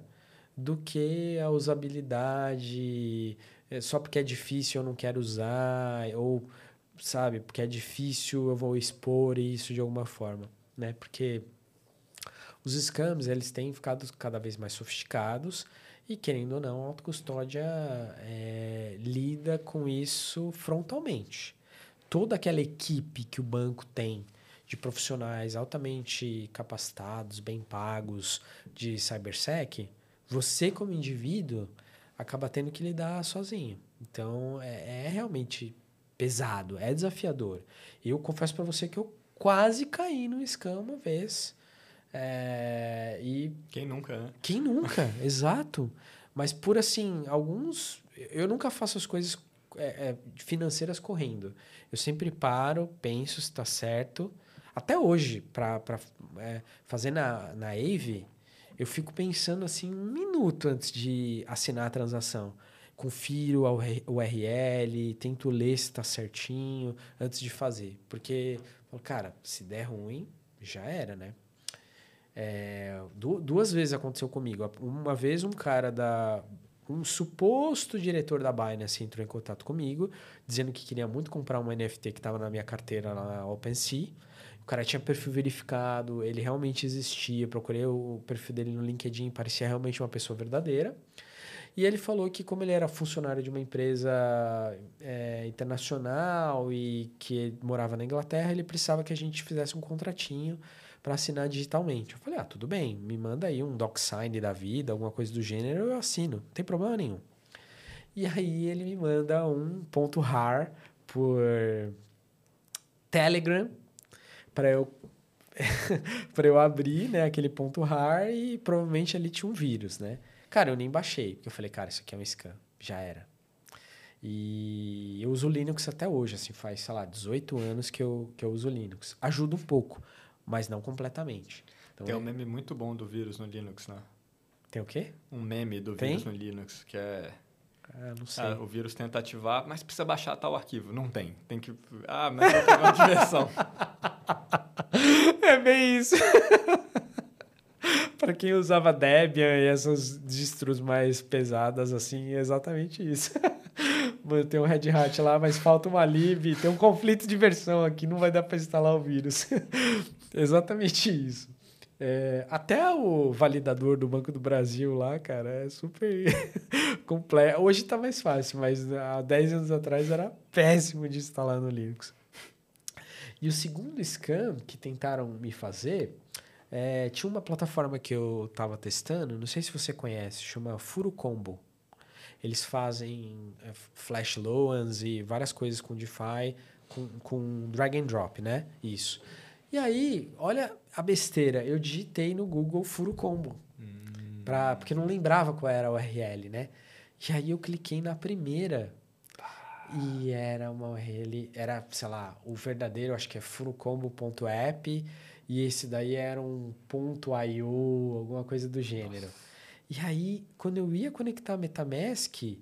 do que a usabilidade, é, só porque é difícil eu não quero usar, ou, sabe, porque é difícil eu vou expor isso de alguma forma, né? Porque os scams, eles têm ficado cada vez mais sofisticados e, querendo ou não, a autocustódia é, lida com isso frontalmente. Toda aquela equipe que o banco tem de profissionais altamente capacitados, bem pagos de cybersec, você como indivíduo acaba tendo que lidar sozinho. Então, é, é realmente pesado, é desafiador. Eu confesso para você que eu quase caí no scam uma vez. É, e Quem nunca, né? quem nunca? Exato. Mas por assim, alguns. Eu nunca faço as coisas é, é, financeiras correndo. Eu sempre paro, penso se está certo. Até hoje, para é, fazer na, na Ave, eu fico pensando assim um minuto antes de assinar a transação. Confiro a UR- URL, tento ler se está certinho antes de fazer. Porque, cara, se der ruim, já era, né? É, du- duas vezes aconteceu comigo. Uma vez um cara da. Um suposto diretor da Binance entrou em contato comigo, dizendo que queria muito comprar um NFT que estava na minha carteira na OpenSea. O cara tinha perfil verificado, ele realmente existia. Procurei o perfil dele no LinkedIn, parecia realmente uma pessoa verdadeira. E ele falou que, como ele era funcionário de uma empresa é, internacional e que morava na Inglaterra, ele precisava que a gente fizesse um contratinho para assinar digitalmente. Eu falei, ah, tudo bem, me manda aí um DocSign da vida, alguma coisa do gênero, eu assino, não tem problema nenhum. E aí ele me manda um ponto .rar por Telegram para eu para eu abrir, né, aquele ponto .rar e provavelmente ali tinha um vírus, né? Cara, eu nem baixei, porque eu falei, cara, isso aqui é um scam, já era. E eu uso Linux até hoje, assim, faz, sei lá, 18 anos que eu, que eu uso Linux. Ajuda um pouco, mas não completamente. Então, Tem um é- meme muito bom do vírus no Linux, né? tem o quê? Um meme do Tem? vírus no Linux, que é... Ah, não sei. Ah, o vírus tenta ativar, mas precisa baixar tal arquivo. Não tem. Tem que... Ah, mas eu uma diversão. É bem isso. para quem usava Debian e essas distros mais pesadas, assim, é exatamente isso. Tem um Red Hat lá, mas falta uma lib, tem um conflito de versão aqui, não vai dar para instalar o vírus. exatamente isso. É, até o validador do Banco do Brasil lá, cara, é super complexo. Hoje tá mais fácil, mas há 10 anos atrás era péssimo de instalar no Linux. E o segundo scam que tentaram me fazer, é, tinha uma plataforma que eu estava testando, não sei se você conhece, chama Furo Combo. Eles fazem é, flash loans e várias coisas com DeFi, com, com drag and drop, né? Isso. E aí, olha a besteira, eu digitei no Google Furo Combo, hum. pra, porque não lembrava qual era a URL, né? E aí eu cliquei na primeira e era uma URL, era, sei lá, o verdadeiro, acho que é furocombo.app e esse daí era um ponto .io, alguma coisa do gênero. Nossa. E aí, quando eu ia conectar a MetaMask,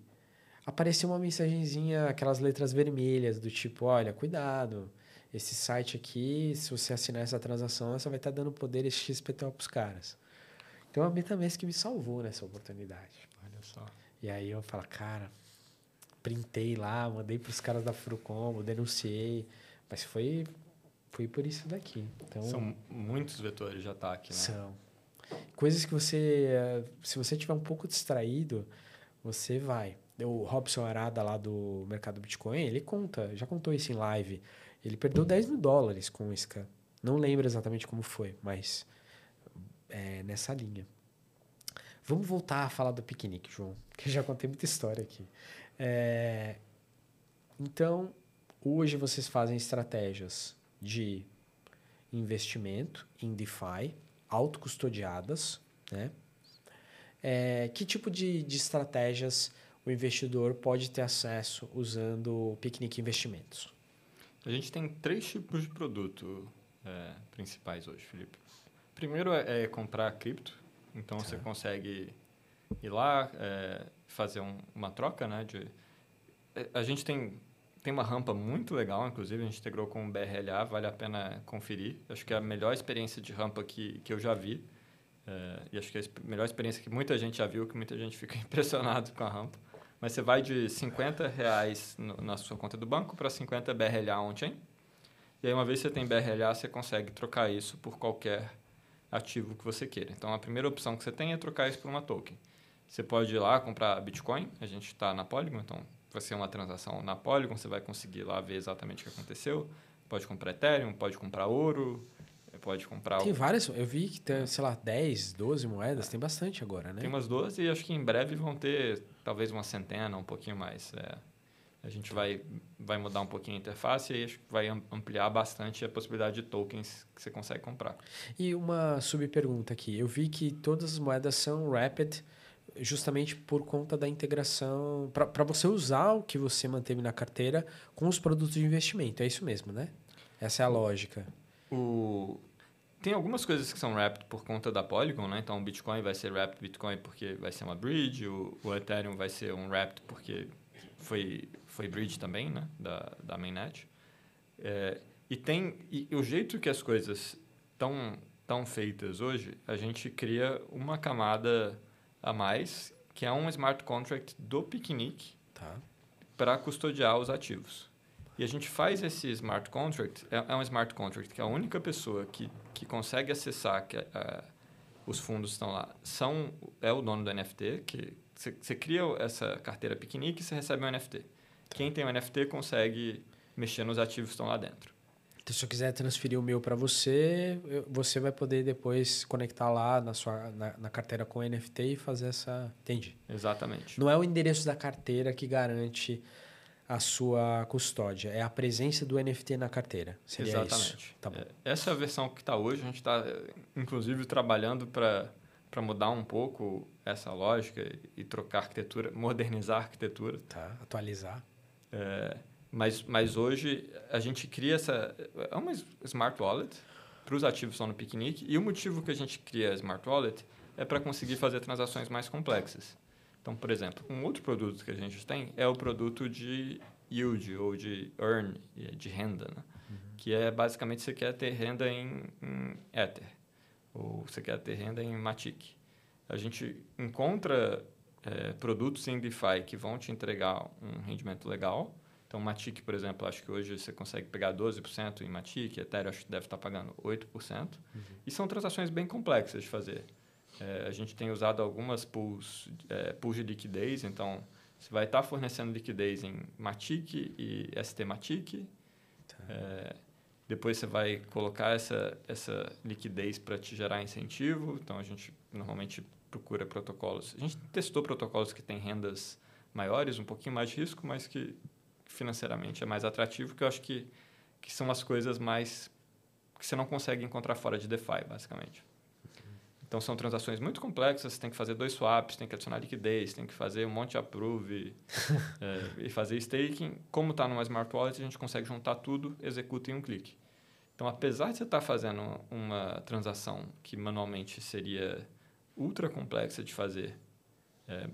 apareceu uma mensagenzinha, aquelas letras vermelhas, do tipo, olha, cuidado, esse site aqui, se você assinar essa transação, você vai estar dando poder XPTO para os caras. Então a MetaMask me salvou nessa oportunidade. Olha só. E aí eu falo, cara, printei lá, mandei para os caras da Frucombo, denunciei, mas foi foi por isso daqui. Então, são muitos vetores de ataque, né? São. Coisas que você, se você tiver um pouco distraído, você vai. O Robson Arada lá do mercado Bitcoin, ele conta, já contou isso em live. Ele perdeu 10 mil dólares com o Scan. Não lembro exatamente como foi, mas é nessa linha. Vamos voltar a falar do piquenique, João, que já contei muita história aqui. É, então, hoje vocês fazem estratégias de investimento em DeFi, autocustodiadas, né? É, que tipo de, de estratégias o investidor pode ter acesso usando o Picnic Investimentos? A gente tem três tipos de produto é, principais hoje, Felipe. Primeiro é, é comprar cripto, então tá. você consegue ir lá, é, fazer um, uma troca, né? De, é, a gente tem tem uma rampa muito legal, inclusive, a gente integrou com o BRLA, vale a pena conferir. Acho que é a melhor experiência de rampa que, que eu já vi. É, e acho que é a melhor experiência que muita gente já viu, que muita gente fica impressionado com a rampa. Mas você vai de 50 reais no, na sua conta do banco para 50 BRLA on-chain. E aí, uma vez que você tem BRLA, você consegue trocar isso por qualquer ativo que você queira. Então, a primeira opção que você tem é trocar isso por uma token. Você pode ir lá comprar Bitcoin, a gente está na Polygon, então vai ser uma transação na Polygon, você vai conseguir lá ver exatamente o que aconteceu. Pode comprar Ethereum, pode comprar ouro, pode comprar... Tem várias, eu vi que tem, sei lá, 10, 12 moedas, tem bastante agora, né? Tem umas 12 e acho que em breve vão ter talvez uma centena, um pouquinho mais. É. A gente vai, vai mudar um pouquinho a interface e acho que vai ampliar bastante a possibilidade de tokens que você consegue comprar. E uma subpergunta aqui. Eu vi que todas as moedas são Rapid, justamente por conta da integração, para você usar o que você manteve na carteira com os produtos de investimento. É isso mesmo, né? Essa é a lógica. O... Tem algumas coisas que são wrapped por conta da Polygon, né? Então, o Bitcoin vai ser wrapped Bitcoin porque vai ser uma bridge, o, o Ethereum vai ser um wrapped porque foi, foi bridge também, né? Da, da mainnet. É, e tem... E o jeito que as coisas estão tão feitas hoje, a gente cria uma camada a mais, que é um smart contract do Picnic tá. para custodiar os ativos. E a gente faz esse smart contract, é, é, um smart contract que a única pessoa que, que consegue acessar que uh, os fundos estão lá são, é o dono do NFT, que você cria essa carteira Picnic e você recebe um NFT. Tá. Quem tem o um NFT consegue mexer nos ativos que estão lá dentro. Então, se eu quiser transferir o meu para você, você vai poder depois conectar lá na sua na, na, carteira com NFT e fazer essa. Entendi. Exatamente. Não é o endereço da carteira que garante a sua custódia, é a presença do NFT na carteira. Seria Exatamente. Isso. Tá bom. É, essa é a versão que está hoje. A gente está, inclusive, trabalhando para para mudar um pouco essa lógica e trocar arquitetura, modernizar a arquitetura. Tá, atualizar. É, mas, mas hoje a gente cria essa. É uma smart wallet para os ativos estão no Picnic. E o motivo que a gente cria a smart wallet é para conseguir fazer transações mais complexas. Então, por exemplo, um outro produto que a gente tem é o produto de yield ou de earn, de renda, né? Uhum. que é basicamente você quer ter renda em, em Ether. ou você quer ter renda em Matic. A gente encontra é, produtos em DeFi que vão te entregar um rendimento legal. Então, Matic, por exemplo, acho que hoje você consegue pegar 12% em Matic, Ethereum acho que deve estar pagando 8%. Uhum. E são transações bem complexas de fazer. É, a gente tem usado algumas pools, é, pools de liquidez, então você vai estar fornecendo liquidez em Matic e ST Matic. Tá. É, depois você vai colocar essa, essa liquidez para te gerar incentivo. Então, a gente normalmente procura protocolos. A gente testou protocolos que têm rendas maiores, um pouquinho mais de risco, mas que financeiramente é mais atrativo, que eu acho que, que são as coisas mais que você não consegue encontrar fora de DeFi, basicamente. Então, são transações muito complexas, você tem que fazer dois swaps, tem que adicionar liquidez, tem que fazer um monte de approve é, e fazer staking. Como está numa Smart Wallet, a gente consegue juntar tudo, executa em um clique. Então, apesar de você estar tá fazendo uma transação que manualmente seria ultra complexa de fazer é,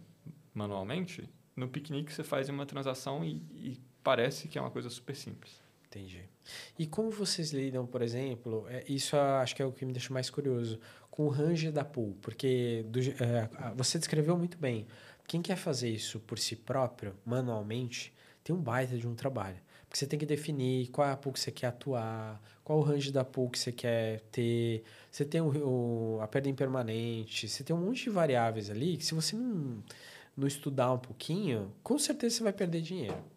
manualmente, no piquenique você faz uma transação e, e, parece que é uma coisa super simples. Entendi. E como vocês lidam, por exemplo, é, isso acho que é o que me deixa mais curioso, com o range da pool, porque do, é, você descreveu muito bem. Quem quer fazer isso por si próprio, manualmente, tem um baita de um trabalho. Porque você tem que definir qual é a pool que você quer atuar, qual o range da pool que você quer ter. Você tem o, o, a perda impermanente, você tem um monte de variáveis ali que se você não, não estudar um pouquinho, com certeza você vai perder dinheiro.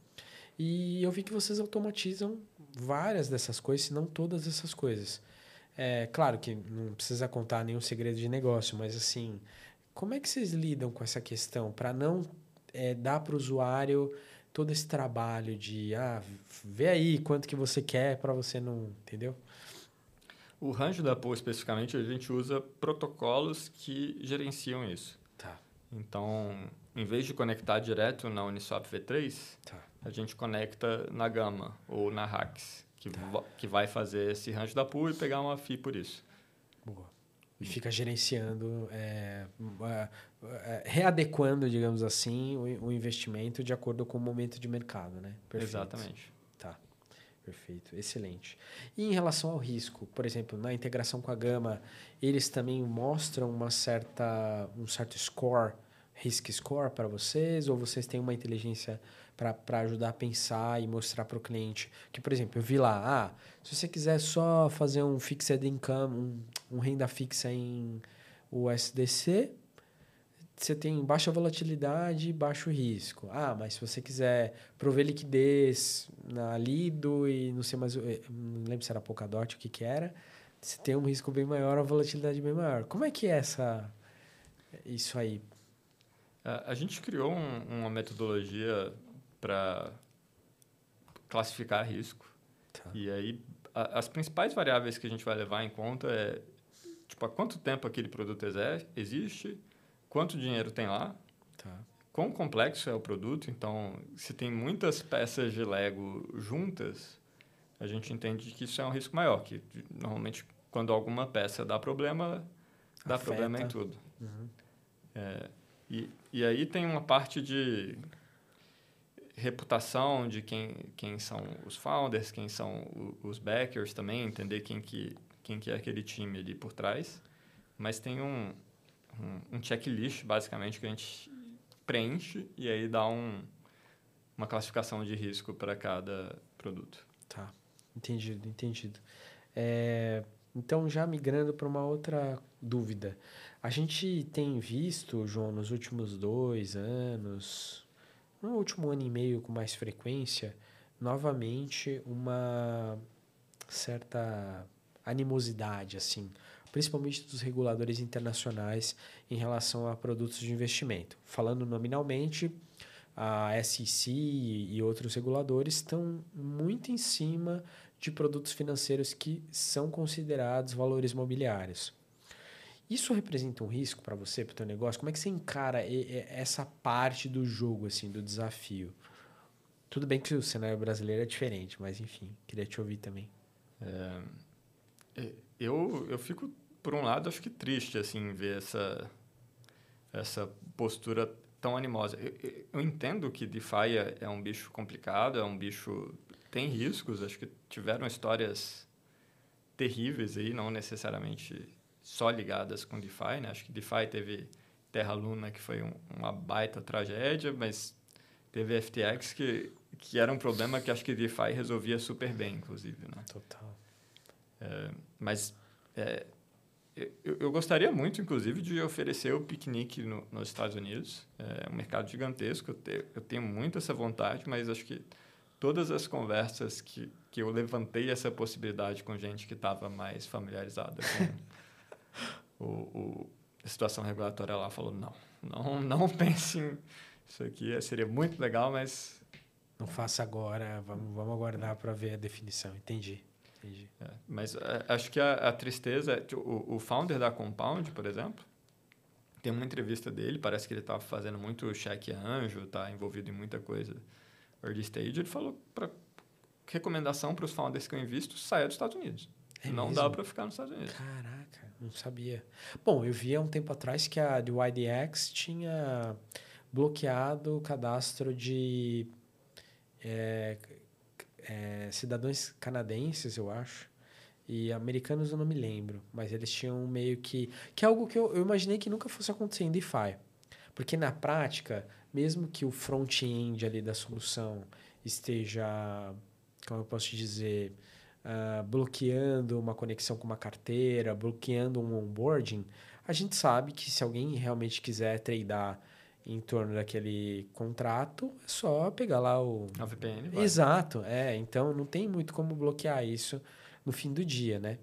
E eu vi que vocês automatizam várias dessas coisas, se não todas essas coisas. É claro que não precisa contar nenhum segredo de negócio, mas assim, como é que vocês lidam com essa questão para não é, dar para o usuário todo esse trabalho de ah, vê aí quanto que você quer para você não, entendeu? O range da pool especificamente a gente usa protocolos que gerenciam isso. Tá. Então, em vez de conectar direto na Uniswap V3, tá. A gente conecta na Gama ou na Hacks, que, tá. que vai fazer esse range da pool e pegar uma FII por isso. Boa. E fica gerenciando, é, é, é, readequando, digamos assim, o, o, investimento de acordo com o momento de mercado, né? Perfeito. Exatamente. Tá, perfeito, excelente. E em relação ao risco, por exemplo, na integração com a Gama, eles também mostram uma certa, um certo score, risk score para vocês, ou vocês têm uma inteligência para ajudar a pensar e mostrar para o cliente. Que, por exemplo, eu vi lá, ah, se você quiser só fazer um fixed income, um, um renda fixa em USDC, você tem baixa volatilidade e baixo risco. Ah, mas se você quiser prover liquidez na Lido e não sei mais, eh, não lembro se era Polkadot, o que que era, você tem um risco bem maior, a volatilidade bem maior. Como é que é essa isso aí? A, gente criou um, uma metodologia para classificar risco. Tá. E aí, a, as principais variáveis que a gente vai levar em conta é, tipo, há quanto tempo aquele produto existe, quanto dinheiro tem lá, tá. quão complexo é o produto. Então, se tem muitas peças de Lego juntas, a gente entende que isso é um risco maior, que normalmente quando alguma peça dá problema, dá Afeta. problema em tudo. Uhum. É, e, e aí tem uma parte de reputação de quem, quem são os founders, quem são os backers também, entender quem que, quem que é aquele time ali por trás. Mas tem um, um, um checklist, basicamente, que a gente preenche e aí dá um, uma classificação de risco para cada produto. Tá, entendido, entendido. É, então, já migrando para uma outra dúvida. A gente tem visto, João, nos últimos dois anos, no último ano e meio com mais frequência, novamente uma certa animosidade, assim, principalmente dos reguladores internacionais em relação a produtos de investimento. Falando nominalmente, a SEC e outros reguladores estão muito em cima de produtos financeiros que são considerados valores mobiliários. Isso representa um risco para você, para o teu negócio? Como é que você encara essa parte do jogo, assim, do desafio? Tudo bem que o cenário brasileiro é diferente, mas enfim, queria te ouvir também. É, eu, eu fico, por um lado, acho que triste, assim, ver essa, essa postura tão animosa. Eu, eu entendo que DeFi é, é um bicho complicado, é um bicho... tem riscos, acho que tiveram histórias terríveis aí, não necessariamente só ligadas com DeFi, né? Acho que DeFi teve Terra Luna, que foi um, uma baita tragédia, mas teve FTX, que, que era um problema que acho que DeFi resolvia super bem, inclusive, né? Total. É, mas é, eu, eu, gostaria muito, inclusive, de oferecer o piquenique no, nos Estados Unidos. É um mercado gigantesco, eu, te, eu tenho muito essa vontade, mas acho que todas as conversas que, que eu levantei essa possibilidade com gente que estava mais familiarizada com o, o, a situação regulatória lá, falou, não, não, não pense em... Isso aqui seria muito legal, mas... Não faça agora, vamos, vamos aguardar para ver a definição, entendi. Entendi. É, mas é, acho que a, a tristeza... É, o, o founder da Compound, por exemplo, tem uma entrevista dele, parece que ele estava fazendo muito cheque anjo, está envolvido em muita coisa early stage. Ele falou para recomendação para os founders que eu invisto, saia dos Estados Unidos. É não mesmo? dá para ficar nos Estados Unidos. Caraca, não sabia. Bom, eu vi há um tempo atrás que a YDX tinha bloqueado o cadastro de é, é, cidadãos canadenses, eu acho. E americanos eu não me lembro, mas eles tinham meio que. Que é algo que eu, eu imaginei que nunca fosse acontecer em DeFi. Porque na prática, mesmo que o front-end ali da solução esteja, como eu posso dizer, uh, bloqueando uma conexão com uma carteira, bloqueando um onboarding, a gente sabe que se alguém realmente quiser tradear em torno daquele contrato, é só pegar lá o. A VPN. Vai. Exato, é. Então não tem muito como bloquear isso no fim do dia, né?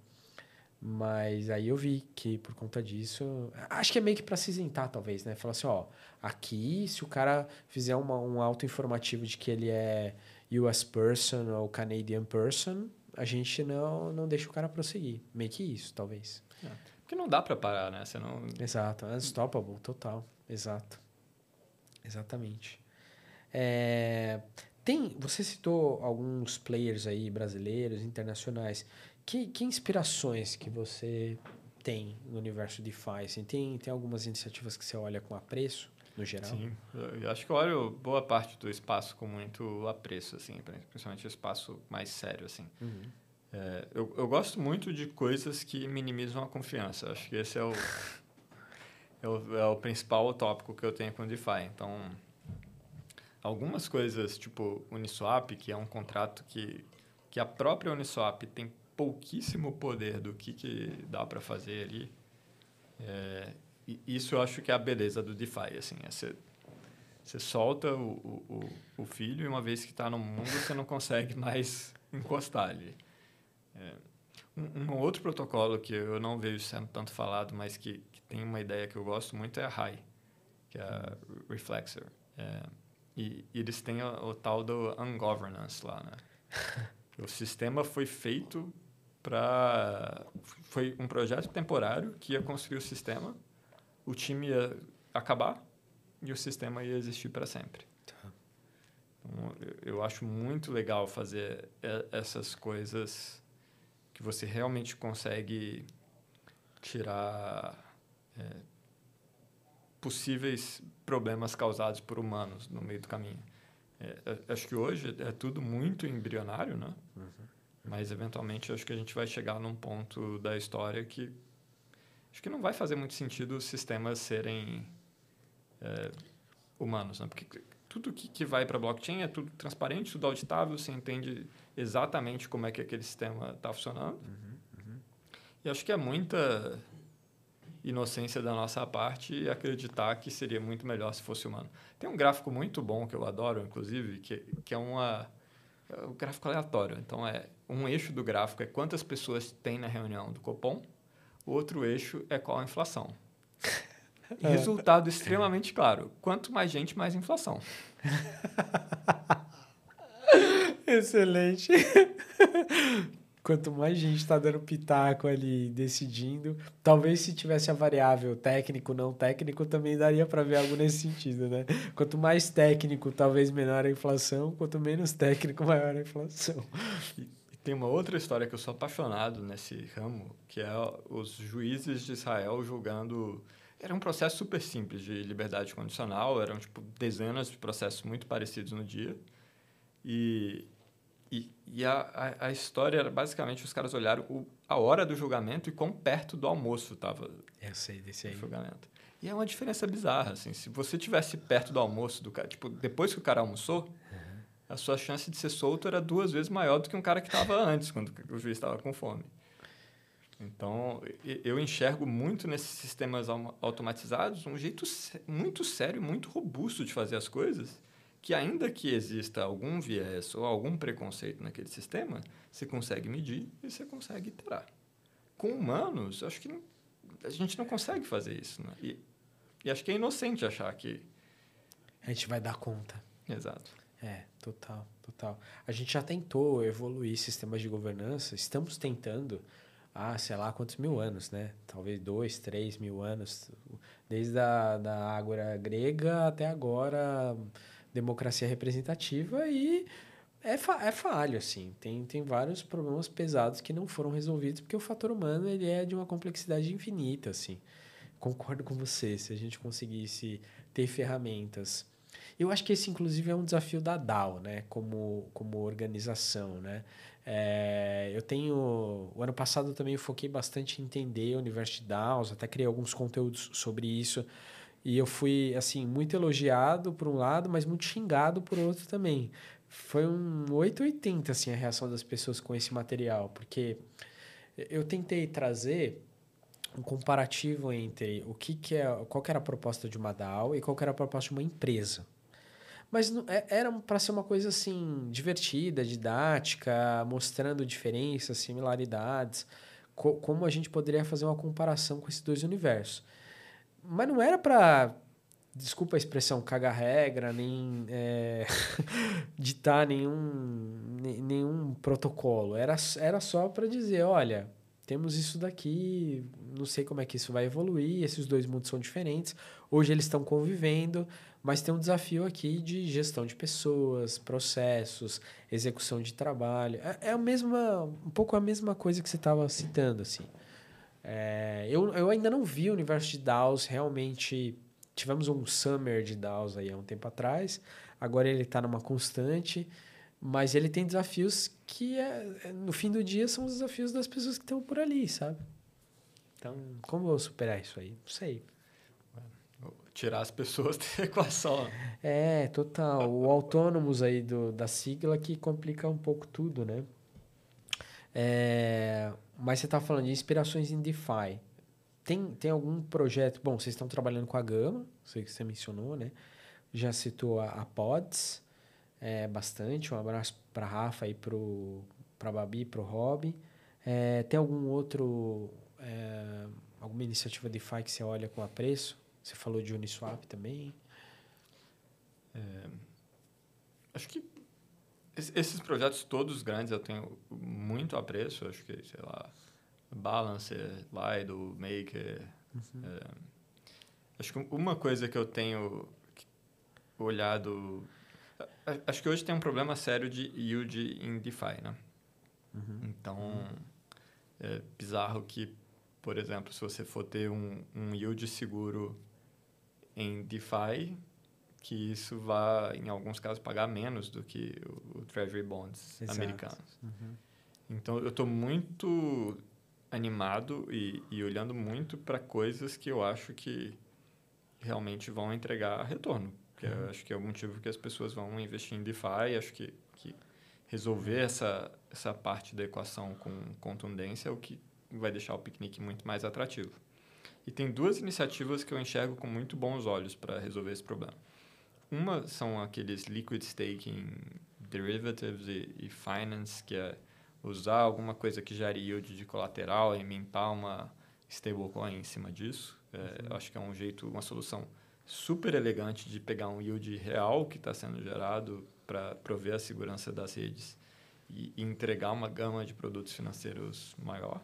Mas aí eu vi que por conta disso. Acho que é meio que para se isentar, talvez, né? Falar assim, ó, aqui, se o cara fizer uma, um auto informativo de que ele é US person ou Canadian person, a gente não, não deixa o cara prosseguir. Meio que isso, talvez. É. Porque não dá para parar, né? Você não... Exato, unstoppable, total. Exato. Exatamente. É, tem, você citou alguns players aí brasileiros, internacionais. Que, que inspirações que você tem no universo DeFi? Assim, tem, tem algumas iniciativas que você olha com apreço, no geral? Sim, eu acho que eu olho boa parte do espaço com muito apreço, assim, principalmente o espaço mais sério, assim. Uhum. É, eu, eu gosto muito de coisas que minimizam a confiança. Acho que esse é o é o, é o principal tópico que eu tenho com o DeFi. Então, algumas coisas, tipo Uniswap, que é um contrato que, que a própria Uniswap tem pouquíssimo poder do que, que dá para fazer ali. É, isso eu acho que é a beleza do DeFi. Assim, é você, você solta o, o, o filho e uma vez que está no mundo, você não consegue mais encostar ali. É, um, um, outro protocolo que eu não vejo sendo tanto falado, mas que, tem uma ideia que eu gosto muito é a RAI, que é a Reflexor. É, e, e, eles têm o, o, tal do ungovernance lá, né? o sistema foi feito para... Foi um projeto temporário que ia construir o sistema, o time ia acabar e o sistema ia existir para sempre. Tá. Então, eu acho muito legal fazer essas coisas que você realmente consegue tirar é, possíveis problemas causados por humanos no meio do caminho. É, é acho que hoje é tudo muito embrionário, né? Uhum. Mas eventualmente acho que a gente vai chegar num ponto da história que acho que não vai fazer muito sentido os sistemas serem é, humanos, né? Porque tudo que, que vai para blockchain é tudo transparente, tudo auditável, você entende exatamente como é que aquele sistema está funcionando. Uhum, uhum. E acho que é muita inocência da nossa parte acreditar que seria muito melhor se fosse humano. Tem um gráfico muito bom que eu adoro, inclusive, que, que é uma é um gráfico aleatório. Então é um eixo do gráfico é quantas pessoas tem na reunião do Copom, o outro eixo é qual a inflação. É. Resultado extremamente claro. Quanto mais gente, mais inflação. Excelente. Quanto mais gente está dando pitaco ali, decidindo, talvez se tivesse a variável técnico, não técnico, também daria para ver algo nesse sentido, né? Quanto mais técnico, talvez menor a inflação, quanto menos técnico, maior a inflação. Tem uma outra história que eu sou apaixonado nesse ramo, que é os juízes de Israel julgando. Era um processo super simples de liberdade condicional, eram tipo dezenas de processos muito parecidos no dia. E e, e a, a, a, história era basicamente os caras olharam o, a hora do julgamento e quão perto do almoço estava Eu sei desse aí. julgamento. E é uma diferença bizarra, assim. Se você tivesse perto do almoço do cara, tipo, depois que o cara almoçou. A sua chance de ser solto era duas vezes maior do que um cara que estava antes, quando o juiz estava com fome. Então, eu enxergo muito nesses sistemas automatizados um jeito muito sério, muito robusto de fazer as coisas, que ainda que exista algum viés ou algum preconceito naquele sistema, você consegue medir e você consegue iterar. Com humanos, acho que a gente não consegue fazer isso. Né? E, e acho que é inocente achar que... A gente vai dar conta. Exato. É, total, total. A gente já tentou evoluir sistemas de governança, estamos tentando há, sei lá, quantos mil anos, né? Talvez dois, três mil anos. Desde a da Ágora grega até agora, democracia representativa e é, fa é falho, assim. Tem, tem vários problemas pesados que não foram resolvidos porque o fator humano ele é de uma complexidade infinita, assim. Concordo com você. Se a gente conseguisse ter ferramentas... Eu acho que esse, inclusive, é um desafio da DAO, né? Como, como organização, né? É, eu tenho. O ano passado eu também foquei bastante em entender o universo de DAOs, até criei alguns conteúdos sobre isso. E eu fui, assim, muito elogiado por um lado, mas muito xingado por outro também. Foi um 880, assim, a reação das pessoas com esse material, porque eu tentei trazer um comparativo entre o que, que é, qual que era a proposta de uma DAO e qual que era a proposta de uma empresa. Mas é, era para ser uma coisa assim, divertida, didática, mostrando diferenças, similaridades, co como a gente poderia fazer uma comparação com esses dois universos. Mas não era para, desculpa a expressão, cagar regra, nem é, ditar nenhum, nenhum protocolo. Era, era só para dizer: olha, temos isso daqui, não sei como é que isso vai evoluir, esses dois mundos são diferentes. Hoje eles estão convivendo, mas tem um desafio aqui de gestão de pessoas, processos, execução de trabalho. É, é a mesma, um pouco a mesma coisa que você estava citando, assim. É, eu, eu ainda não vi o universo de DAOs realmente... Tivemos um summer de DAOs aí há um tempo atrás. Agora ele está numa constante. Mas ele tem desafios que, é, é, no fim do dia, são os desafios das pessoas que estão por ali, sabe? Então, como eu vou superar isso aí? Não sei tirar as pessoas da equação. É, total. O autônomos aí do, da sigla que complica um pouco tudo, né? É, mas você está falando de inspirações em DeFi. Tem, tem algum projeto? Bom, vocês estão trabalhando com a Gama, sei que você mencionou, né? Já citou a, a Pods é, bastante. Um abraço para Rafa e para Babi, para o Rob. É, tem algum outro, é, alguma iniciativa DeFi que você olha com apreço? Você falou de Uniswap também. É, acho que esses projetos todos grandes eu tenho muito apreço. Acho que, sei lá, Balancer, Lido, Maker. Uhum. É, acho que uma coisa que eu tenho olhado... Acho que hoje tem um problema sério de yield em DeFi, né? Uhum. Então, uhum. é bizarro que, por exemplo, se você for ter um, um yield seguro em DeFi, que isso vai, em alguns casos, pagar menos do que o, o Treasury Bonds Exato. americanos. Uhum. Então, eu estou muito animado e, e olhando muito para coisas que eu acho que realmente vão entregar retorno. Que uhum. acho que é o motivo que as pessoas vão investir em DeFi. Acho que, que resolver essa, essa parte da equação com contundência é o que vai deixar o piquenique muito mais atrativo. E tem duas iniciativas que eu enxergo com muito bons olhos para resolver esse problema. Uma são aqueles liquid staking derivatives e, e, finance, que é usar alguma coisa que gere yield de colateral e mintar uma stablecoin em cima disso. É, uhum. Eu acho que é um jeito, uma solução super elegante de pegar um yield real que está sendo gerado para prover a segurança das redes e, e entregar uma gama de produtos financeiros maior.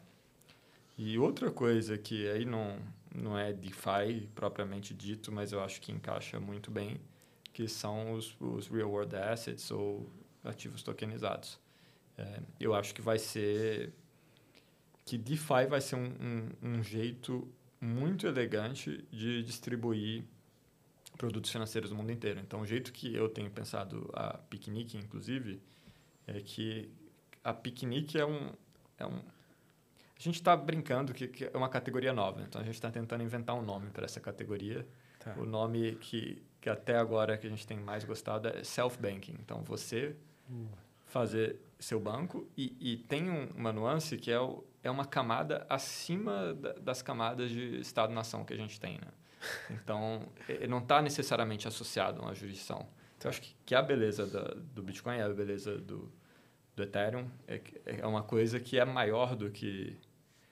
E outra coisa que aí não, não é DeFi propriamente dito, mas eu acho que encaixa muito bem, que são os, os real world assets ou ativos tokenizados. É, eu acho que vai ser que DeFi vai ser um, um, um jeito muito elegante de distribuir produtos financeiros no mundo inteiro. Então, o jeito que eu tenho pensado a Picnic, inclusive, é que a piquenique é um, é um a gente está brincando que, que, é uma categoria nova, então a gente está tentando inventar um nome para essa categoria. Tá. O nome que, que até agora que a gente tem mais gostado é self-banking. Então, você uh. fazer seu banco e, e tem um, uma nuance que é, o, é uma camada acima da, das camadas de Estado-nação que a gente tem, né? Então, não está necessariamente associado a uma jurisdição. Então, eu acho que, que a beleza da, do Bitcoin, a beleza do, do Ethereum, é, é uma coisa que é maior do que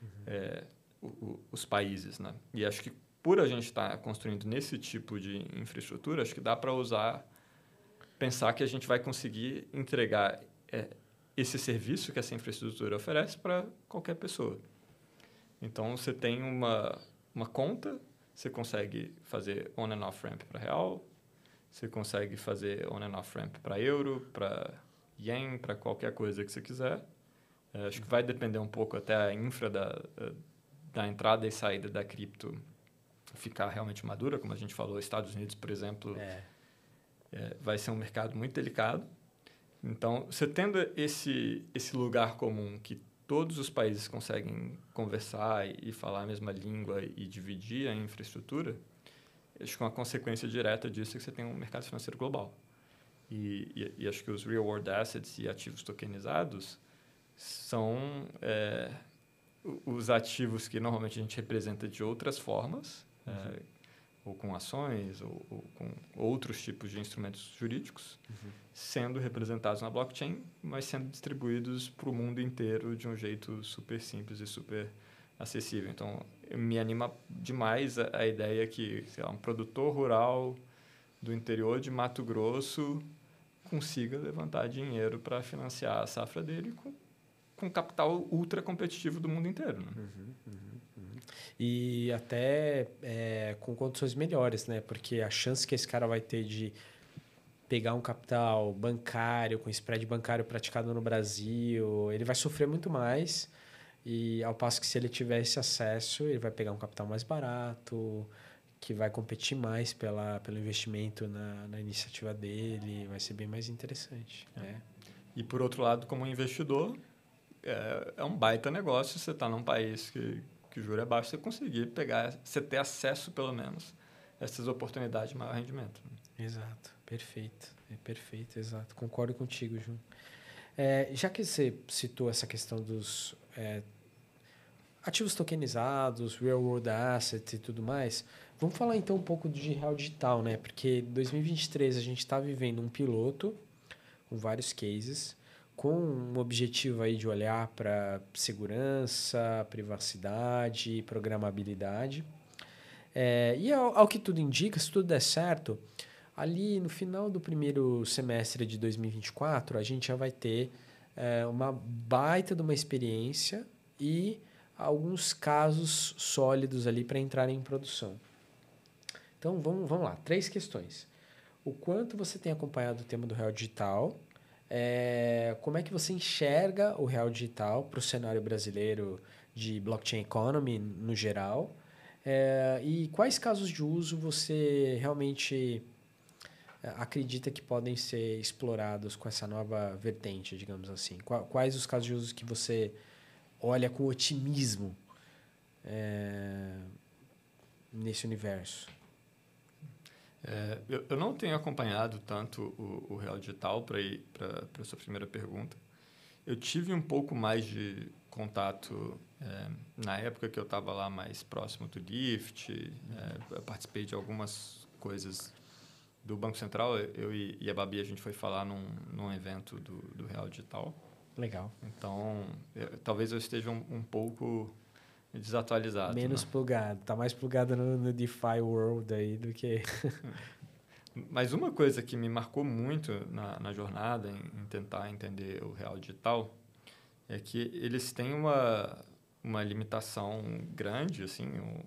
uhum. é, o, o, os países, né? E acho que por a gente estar tá construindo nesse tipo de infraestrutura, acho que dá para usar, pensar que a gente vai conseguir entregar é, esse serviço que essa infraestrutura oferece para qualquer pessoa. Então, você tem uma, uma conta, você consegue fazer on and off ramp para real, você consegue fazer on and off ramp para euro, para yen, para qualquer coisa que você quiser. É, acho que vai depender um pouco até a infra da, da entrada e saída da cripto ficar realmente madura, como a gente falou, Estados Unidos, por exemplo, é. É, vai ser um mercado muito delicado. Então, você tendo esse, esse lugar comum que todos os países conseguem conversar e, e falar a mesma língua e dividir a infraestrutura, acho que uma consequência direta disso é que você tem um mercado financeiro global. E, e, e acho que os real world assets e ativos tokenizados são é, os ativos que normalmente a gente representa de outras formas, uhum. é, ou com ações, ou, ou, com outros tipos de instrumentos jurídicos, uhum. sendo representados na blockchain, mas sendo distribuídos para o mundo inteiro de um jeito super simples e super acessível. Então, me anima demais a, a ideia que sei lá, um produtor rural do interior de Mato Grosso consiga levantar dinheiro para financiar a safra dele com, com capital ultra competitivo do mundo inteiro. Né? Uhum, uhum, uhum. E até é, com condições melhores, né? Porque a chance que esse cara vai ter de pegar um capital bancário, com spread bancário praticado no Brasil, ele vai sofrer muito mais. E ao passo que se ele tiver esse acesso, ele vai pegar um capital mais barato, que vai competir mais pela, pelo investimento na, na iniciativa dele, vai ser bem mais interessante. É. Né? E por outro lado, como investidor, é, é um baita negócio você estar tá num país que, que o juro é baixo, você conseguir pegar, você ter acesso pelo menos a essas oportunidades de maior rendimento. Exato, perfeito, é perfeito, exato. Concordo contigo, João. É, já que você citou essa questão dos é, ativos tokenizados, real world assets e tudo mais, vamos falar então um pouco de real digital, né? Porque 2023 a gente está vivendo um piloto com vários cases, com um objetivo aí de olhar para segurança, privacidade, programabilidade. É, e ao, ao que tudo indica, se tudo der certo, ali no final do primeiro semestre de 2024, a gente já vai ter é, uma baita de uma experiência e alguns casos sólidos ali para entrar em produção. Então vamos, vamos lá, três questões. O quanto você tem acompanhado o tema do real digital? É, como é que você enxerga o real digital para o cenário brasileiro de blockchain economy no geral? É, e quais casos de uso você realmente é, acredita que podem ser explorados com essa nova vertente, digamos assim? Quais os casos de uso que você olha com otimismo é, nesse universo? É, eu, eu, não tenho acompanhado tanto o, o Real Digital para ir para a sua primeira pergunta. Eu tive um pouco mais de contato é, na época que eu estava lá mais próximo do Lift. É, participei de algumas coisas do Banco Central. Eu e, e a Babi, a gente foi falar num, num evento do, do Real Digital. Legal. Então, eu, talvez eu esteja um, um pouco desatualizado. Menos né? plugado. Tá mais plugado no, no DeFi World aí do que... Mas uma coisa que me marcou muito na, na jornada, em, em, tentar entender o real digital, é que eles têm uma, uma limitação grande, assim, um,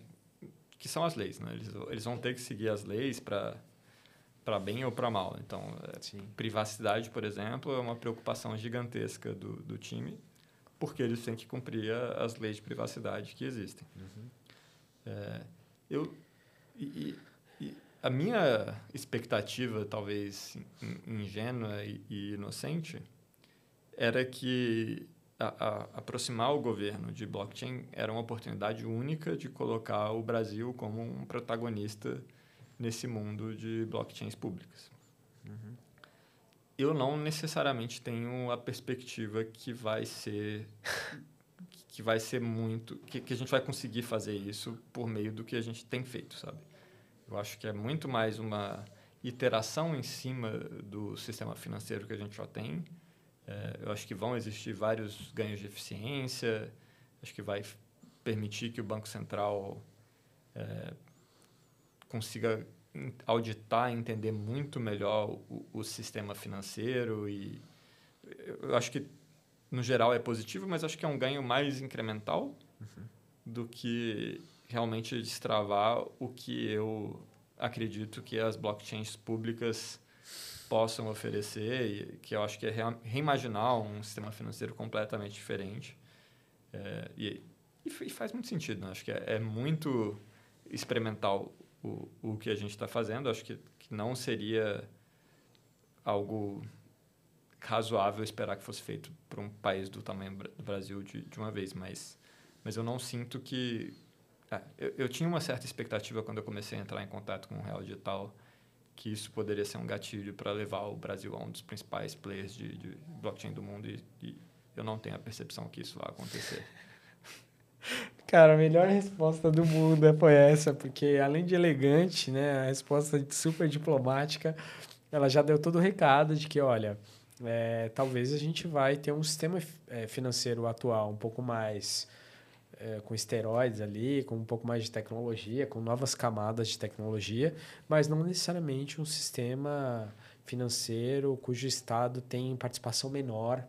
que são as leis. Né? Eles, eles vão ter que seguir as leis para para bem ou para mal. Então, é, privacidade, por exemplo, é uma preocupação gigantesca do, do time, porque eles têm que cumprir a, as leis de privacidade que existem. Uhum. É, eu, e, e, a minha expectativa, talvez ingênua e, e inocente, era que a, a, aproximar o governo de blockchain era uma oportunidade única de colocar o Brasil como um protagonista nesse mundo de blockchains públicas. Uhum. Eu não necessariamente tenho a perspectiva que vai ser que vai ser muito que, que a gente vai conseguir fazer isso por meio do que a gente tem feito, sabe? Eu acho que é muito mais uma iteração em cima do sistema financeiro que a gente já tem é, eu acho que vão existir vários ganhos de eficiência, acho que vai permitir que o Banco Central é, consiga auditar, entender muito melhor o, o, sistema financeiro e eu acho que no geral é positivo, mas acho que é um ganho mais incremental uhum. do que realmente destravar o que eu acredito que as blockchains públicas possam oferecer, e que eu acho que é reimaginar um sistema financeiro completamente diferente. É, e, e, faz muito sentido, né? acho que é, é, muito experimental o, o que a gente está fazendo, acho que, que não seria algo razoável esperar que fosse feito para um país do tamanho do Brasil de, de uma vez, mas, mas eu não sinto que... É, eu, eu tinha uma certa expectativa quando eu comecei a entrar em contato com o Real Digital, que isso poderia ser um gatilho para levar o Brasil a um dos principais players de, de blockchain do mundo e, e, eu não tenho a percepção que isso vai acontecer. Cara, a melhor resposta do mundo foi essa, porque além de elegante, né, a resposta super diplomática, ela já deu todo o recado de que, olha, é, talvez a gente vai ter um sistema é, financeiro atual um pouco mais é, com esteroides ali, com um pouco mais de tecnologia, com novas camadas de tecnologia, mas não necessariamente um sistema financeiro cujo Estado tem participação menor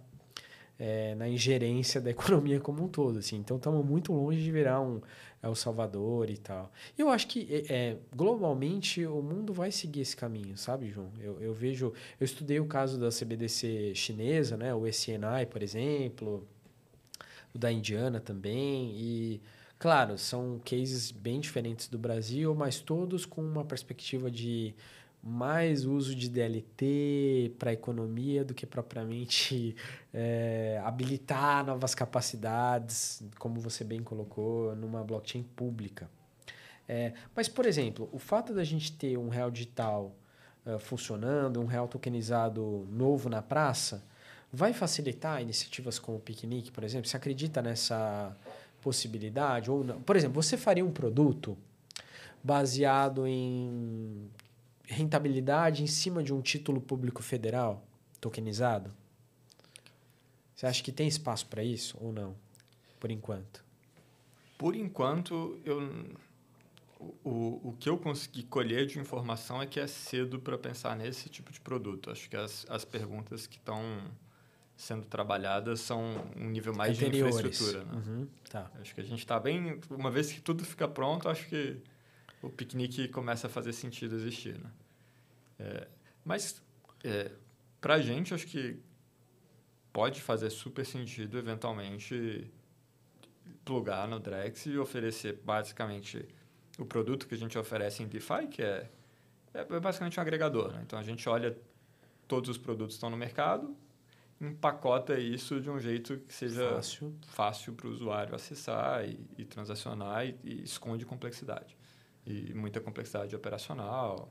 é, na ingerência da economia como um todo. Assim. Então, estamos muito longe de virar um El Salvador e tal. Eu acho que, é, é, globalmente, o mundo vai seguir esse caminho, sabe, João? Eu, eu vejo... Eu estudei o caso da CBDC chinesa, né? o SNI, por exemplo o da Indiana também. E, claro, são cases bem diferentes do Brasil, mas todos com uma perspectiva de mais uso de DLT para a economia do que propriamente é, habilitar novas capacidades, como você bem colocou, numa blockchain pública. É, mas, por exemplo, o fato da gente ter um real digital uh, funcionando, um real tokenizado novo na praça, vai facilitar iniciativas como o Piquenique, por exemplo? Você acredita nessa possibilidade ou não? Por exemplo, você faria um produto baseado em rentabilidade em cima de um título público federal tokenizado? Você acha que tem espaço para isso ou não? Por enquanto. Por enquanto, eu o, o que eu consegui colher de informação é que é cedo para pensar nesse tipo de produto. Acho que as, as perguntas que estão sendo trabalhadas são um nível mais Anteriores. de infraestrutura. Né? Uhum, tá. Acho que a gente está bem... Uma vez que tudo fica pronto, acho que o piquenique começa a fazer sentido existir. Né? É, mas, é, para a gente, acho que pode fazer super sentido, eventualmente, plugar no Drex e oferecer, basicamente, o produto que a gente oferece em DeFi, que é, é basicamente um agregador. Né? Então, a gente olha todos os produtos que estão no mercado, empacota isso de um jeito que seja fácil para o usuário acessar e, e transacionar e, e, esconde complexidade. E muita complexidade operacional.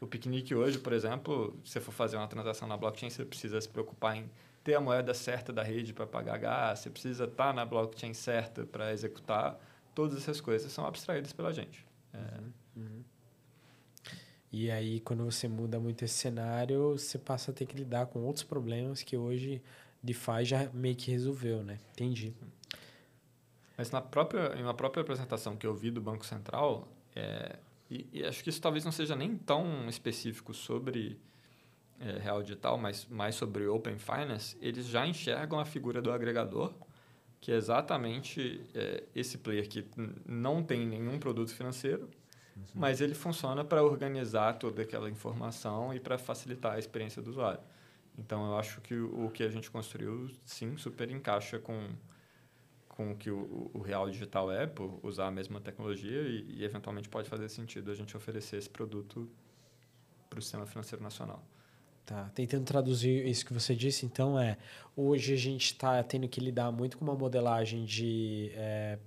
O piquenique hoje, por exemplo, se você for fazer uma transação na blockchain, você precisa se preocupar em ter a moeda certa da rede para pagar gás, você precisa estar tá na blockchain certa para executar. Todas essas coisas são abstraídas pela gente. É. Uhum. Uhum. E aí, quando você muda muito esse cenário, você passa a ter que lidar com outros problemas que hoje DeFi já meio que resolveu, né? Entendi. Mas na própria, em uma própria apresentação que eu vi do Banco Central, é, e, e, acho que isso talvez não seja nem tão específico sobre é, Real Digital, mas mais sobre Open Finance, eles já enxergam a figura do agregador, que é exatamente é, esse player que não tem nenhum produto financeiro, Uhum. Mas ele funciona para organizar toda aquela informação e para facilitar a experiência do usuário. Então, eu acho que o, o que a gente construiu, sim, super encaixa com, com o que o, o Real Digital é, por usar a mesma tecnologia e, e eventualmente pode fazer sentido a gente oferecer esse produto para o sistema financeiro nacional. tá. Tentando traduzir isso que você disse, então é hoje a gente está tendo que lidar muito com uma modelagem de é,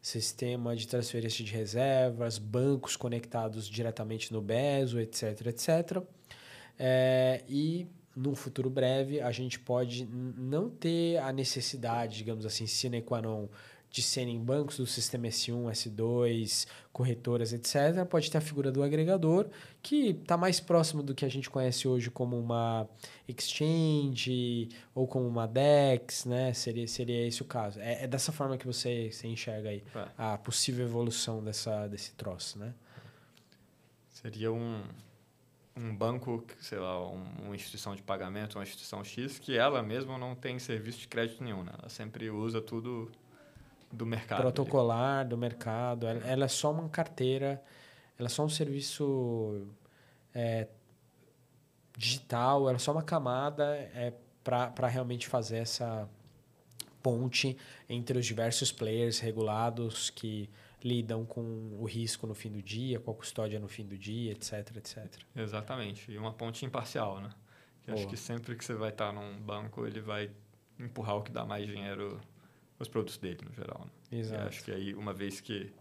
sistema de transferência de reservas, bancos conectados diretamente no BESO, etc, etc. É, e num futuro breve a gente pode não ter a necessidade, digamos assim, sine qua non de serem bancos do sistema S1, S2, corretoras, etc., pode ter a figura do agregador, que está mais próximo do que a gente conhece hoje como uma exchange ou como uma DEX, né? Seria, seria esse o caso. É, é dessa forma que você, você enxerga aí é. a possível evolução dessa, desse troço, né? Seria um, um banco, sei lá, uma instituição de pagamento, uma instituição X, que ela mesma não tem serviço de crédito nenhum, né? Ela sempre usa tudo do mercado. Protocolar ali. do mercado. Ela, ela, é só uma carteira, ela é só um serviço é, digital, ela é só uma camada é, para realmente fazer essa ponte entre os diversos players regulados que lidam com o risco no fim do dia, com a custódia no fim do dia, etc, etc. Exatamente. E uma ponte imparcial, né? Eu acho que sempre que você vai estar num banco, ele vai empurrar o que dá mais dinheiro os produtos dele, no geral. Né? Exato. acho que aí, uma vez que,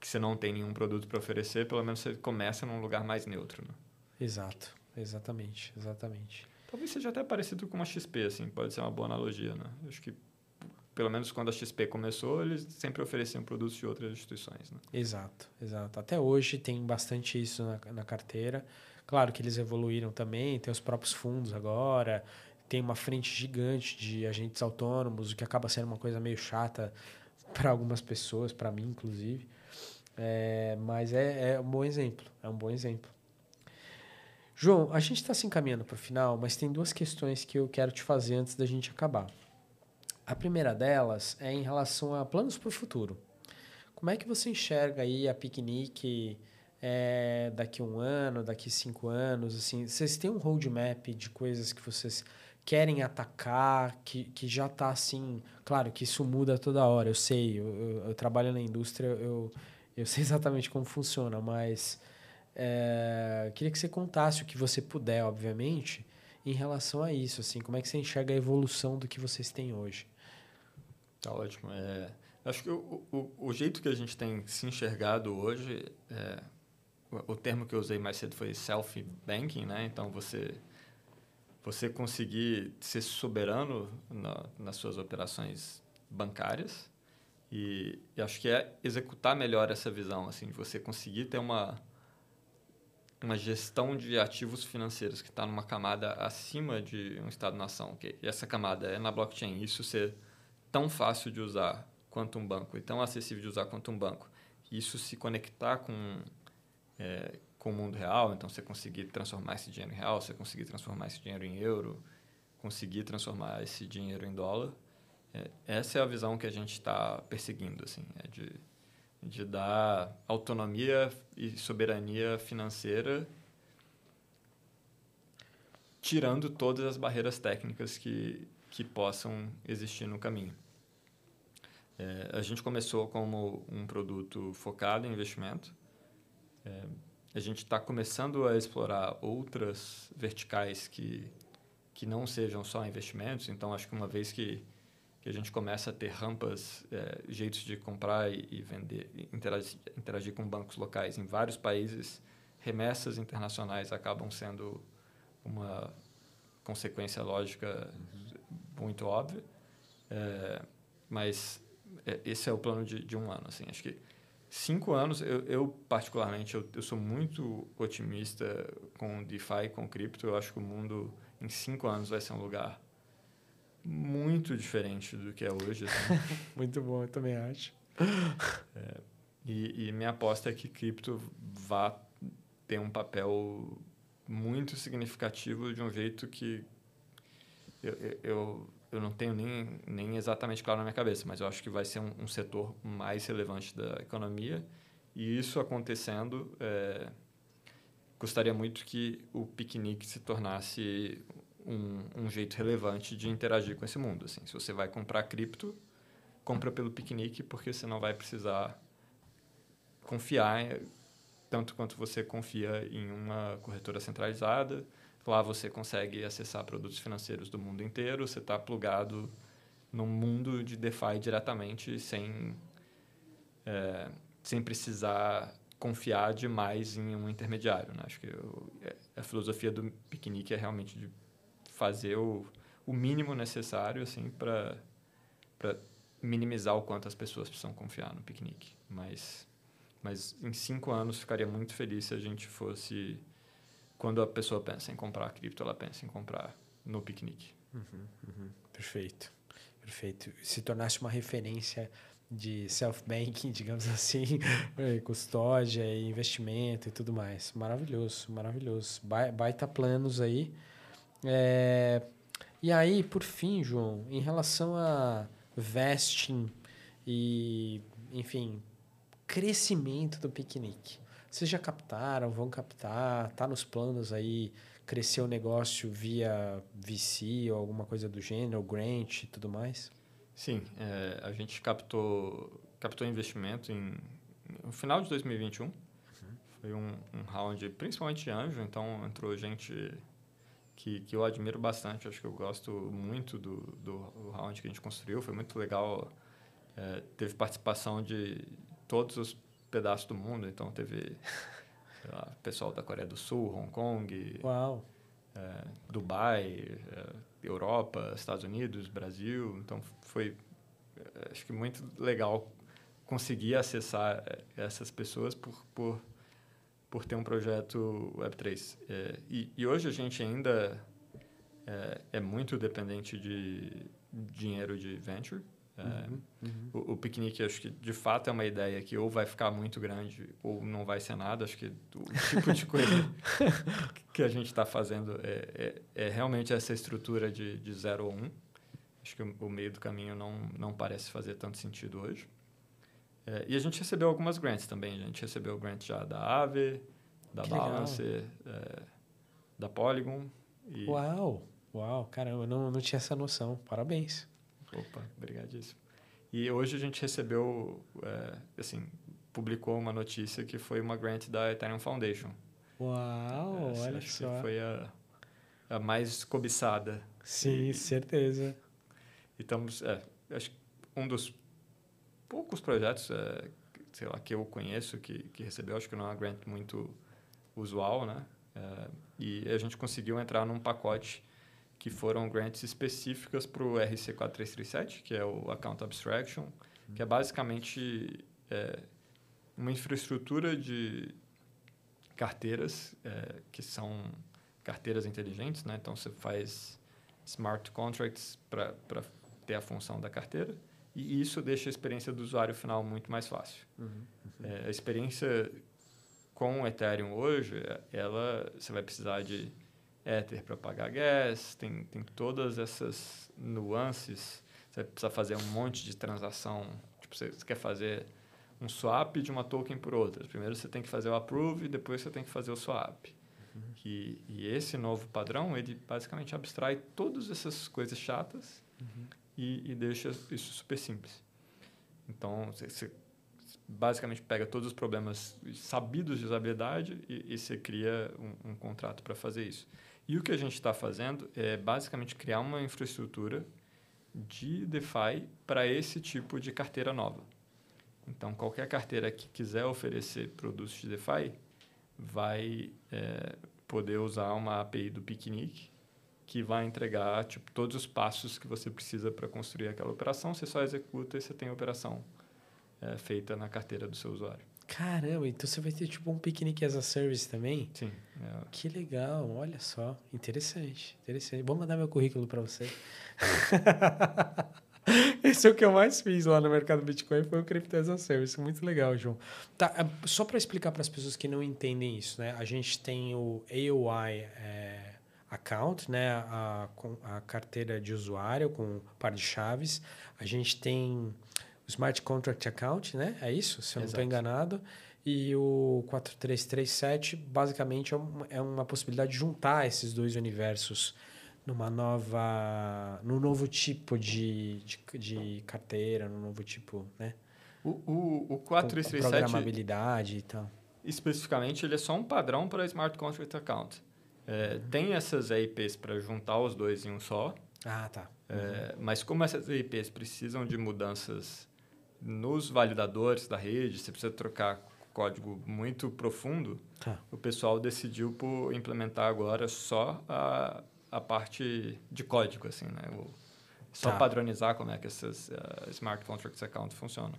que você não tem nenhum produto para oferecer, pelo menos você começa num lugar mais neutro. Né? Exato. Exatamente. Exatamente. Talvez seja até parecido com uma XP, assim. Pode ser uma boa analogia, né? Acho que pelo menos quando a XP começou, eles sempre ofereciam produtos de outras instituições. Né? Exato, exato. Até hoje tem bastante isso na, na carteira. Claro que eles evoluíram também, tem os próprios fundos agora, tem uma frente gigante de agentes autônomos, o que acaba sendo uma coisa meio chata para algumas pessoas, para mim inclusive. É, mas é, é, um bom exemplo, é um bom exemplo. João, a gente está se encaminhando para o final, mas tem duas questões que eu quero te fazer antes da gente acabar. A primeira delas é em relação a planos para o futuro. Como é que você enxerga aí a piquenique é, daqui um ano, daqui cinco anos? Assim, vocês têm um roadmap de coisas que vocês querem atacar, que, que já está assim. Claro que isso muda toda hora, eu sei, eu, eu, eu trabalho na indústria, eu, eu sei exatamente como funciona, mas é, queria que você contasse o que você puder, obviamente, em relação a isso, assim, como é que você enxerga a evolução do que vocês têm hoje? Tá ótimo. É, acho que o, o, o jeito que a gente tem se enxergado hoje, é, o, o termo que eu usei mais cedo foi self-banking, né? Então, você você conseguir ser soberano na, nas suas operações bancárias e, e, acho que é executar melhor essa visão assim de você conseguir ter uma uma gestão de ativos financeiros que está numa camada acima de um estado-nação okay? e essa camada é na blockchain isso ser tão fácil de usar quanto um banco e tão acessível de usar quanto um banco isso se conectar com é, com o mundo real, então você conseguir transformar esse dinheiro em real, você conseguir transformar esse dinheiro em euro, conseguir transformar esse dinheiro em dólar. É, essa é a visão que a gente está perseguindo, assim, é de, de dar autonomia e soberania financeira tirando todas as barreiras técnicas que, que possam existir no caminho. É, a gente começou como um produto focado em investimento. É, a gente está começando a explorar outras verticais que, que não sejam só investimentos. Então, acho que uma vez que, que a gente começa a ter rampas, é, jeitos de comprar e, e vender, interagir, interagir com bancos locais em vários países, remessas internacionais acabam sendo uma consequência lógica muito óbvia. É, mas esse é o plano de, de um ano. Assim, acho que Cinco anos, eu, eu particularmente, eu, eu, sou muito otimista com DeFi, com cripto. Eu acho que o mundo, em cinco anos, vai ser um lugar muito diferente do que é hoje. Assim. muito bom, eu também acho. É, e, e minha aposta é que cripto vá ter um papel muito significativo de um jeito que eu, eu, eu não tenho nem, nem exatamente claro na minha cabeça, mas eu acho que vai ser um, um setor mais relevante da economia. E isso acontecendo, é, gostaria muito que o piquenique se tornasse um, um jeito relevante de interagir com esse mundo. Assim, se você vai comprar cripto, compra pelo piquenique, porque você não vai precisar confiar tanto quanto você confia em uma corretora centralizada. Lá você consegue acessar produtos financeiros do mundo inteiro, você está plugado num mundo de DeFi diretamente, sem, é, sem precisar confiar demais em um intermediário. Né? Acho que eu, é, a filosofia do piquenique é realmente de fazer o, o mínimo necessário assim, para minimizar o quanto as pessoas precisam confiar no piquenique. Mas, mas em cinco anos ficaria muito feliz se a gente fosse quando a pessoa pensa em comprar cripto, ela pensa em comprar no piquenique. Uhum, uhum. Perfeito, perfeito. Se tornasse uma referência de self-banking, digamos assim, custódia e investimento e tudo mais. Maravilhoso, maravilhoso. Baita planos aí. É... E aí, por fim, João, em relação a vesting e, enfim, crescimento do piquenique. Vocês já captaram, vão captar? Tá nos planos aí crescer o negócio via VC ou alguma coisa do gênero, grant e tudo mais? Sim, é, a gente captou, captou investimento em, no final de 2021. Uhum. Foi um, um round principalmente de anjo, então entrou gente que, que eu admiro bastante. Acho que eu gosto muito do, do, do round que a gente construiu. Foi muito legal. É, teve participação de todos os pedaços do mundo. Então, teve lá, pessoal da Coreia do Sul, Hong Kong, é, Dubai, é, Europa, Estados Unidos, Brasil. Então, foi, é, acho que muito legal conseguir acessar é, essas pessoas por, por, por ter um projeto Web3. É, e, e, hoje a gente ainda é, é muito dependente de dinheiro de venture. É, uhum, uhum. O, o, piquenique, acho que de fato é uma ideia que ou vai ficar muito grande ou não vai ser nada. Acho que o tipo de coisa que a gente está fazendo é, é, é, realmente essa estrutura de, de 0 ou 1. Um. Acho que o, o, meio do caminho não, não parece fazer tanto sentido hoje. É, e a gente recebeu algumas grants também. A gente recebeu grant já da Aave, da que Balance, é, da Polygon. E... Uau! Uau, caramba, eu não, não tinha essa noção. Parabéns. Opa, obrigadíssimo. E hoje a gente recebeu, é, assim, publicou uma notícia que foi uma grant da Ethereum Foundation. Uau, Essa, olha só. Foi a, a mais cobiçada. Sim, e, certeza. E estamos, é, acho que um dos poucos projetos, é, sei lá, que eu conheço que, que recebeu, acho que não é uma grant muito usual, né? É, e a gente conseguiu entrar num pacote que foram grants específicas para o RC4337, que é o Account Abstraction, uhum. que é basicamente é, uma infraestrutura de carteiras, é, que são carteiras inteligentes, né? Então, você faz smart contracts para ter a função da carteira e isso deixa a experiência do usuário final muito mais fácil. Uhum, uhum. É, a experiência com o Ethereum hoje, ela você vai precisar de Ether para pagar gas, tem, tem todas essas nuances. Você precisa fazer um monte de transação. Tipo, você, você quer fazer um swap de uma token por outra. Primeiro você tem que fazer o approve e depois você tem que fazer o swap. Uhum. E, e esse novo padrão, ele basicamente abstrai todas essas coisas chatas uhum. e, e deixa isso super simples. Então, você, você basicamente pega todos os problemas sabidos de usabilidade e, e você cria um, um contrato para fazer isso. E o que a gente está fazendo é basicamente criar uma infraestrutura de DeFi para esse tipo de carteira nova. Então, qualquer carteira que quiser oferecer produtos de DeFi vai é, poder usar uma API do Picnic que vai entregar tipo, todos os passos que você precisa para construir aquela operação. Você só executa e você tem a operação é, feita na carteira do seu usuário. Caramba, então você vai ter tipo um piquenique as a service também? Sim. É. Que legal, olha só. Interessante, interessante. Vou mandar meu currículo para você. Esse é o que eu mais fiz lá no mercado Bitcoin, foi o Crypto as a Service. Muito legal, João. Tá, é, só para explicar para as pessoas que não entendem isso, né? A gente tem o AOI é, account, né? A, a carteira de usuário com par de chaves. A gente tem Smart Contract Account, né? É isso, se eu não estou enganado. E o 4337, basicamente, é uma, é uma possibilidade de juntar esses dois universos numa nova... num novo tipo de, de, de carteira, num novo tipo, né? O, o, o 4337... programabilidade e tal. Especificamente, ele é só um padrão para Smart Contract Account. É, tem essas EIPs para juntar os dois em um só. Ah, tá. É, mas como essas EIPs precisam de mudanças nos validadores da rede, você precisa trocar código muito profundo, Tá. o pessoal decidiu por implementar agora só a, a parte de código, assim, né? O, só Tá. padronizar como é que essas uh, Smart Contracts Account funcionam.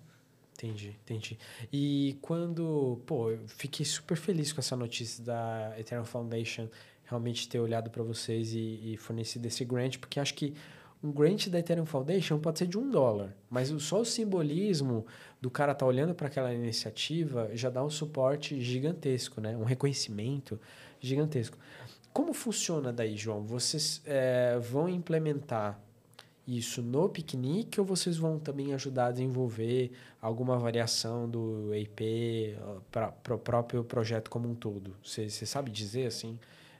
Entendi, entendi. E quando, pô, eu fiquei super feliz com essa notícia da Ethereum Foundation realmente ter olhado para vocês e, e fornecido esse grant, porque acho que um grant da Ethereum Foundation pode ser de um dólar, mas só o simbolismo do cara estar olhando para aquela iniciativa já dá um suporte gigantesco, né? Um reconhecimento gigantesco. Como funciona daí, João? Vocês eh, vão implementar isso no piquenique ou vocês vão também ajudar a desenvolver alguma variação do EIP para o próprio projeto como um todo? Você sabe dizer assim?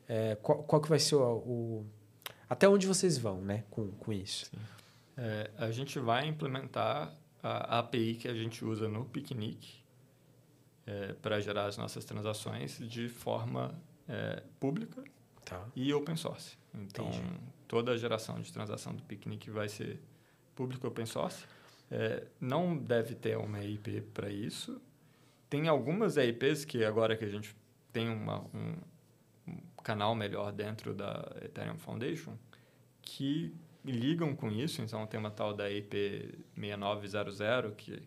É, qual, qual que vai ser o- Até onde vocês vão né, com, com isso? É, a gente vai implementar a API que a gente usa no Picnic para gerar as nossas transações de forma é, pública Tá. e open source. Então, Entendi. toda a geração de transação do Picnic vai ser pública open source. É, não deve ter uma EIP para isso. Tem algumas EIPs que agora que a gente tem uma, um, um canal melhor dentro da Ethereum Foundation que ligam com isso. Então, tem uma tal da EIP 6900 que,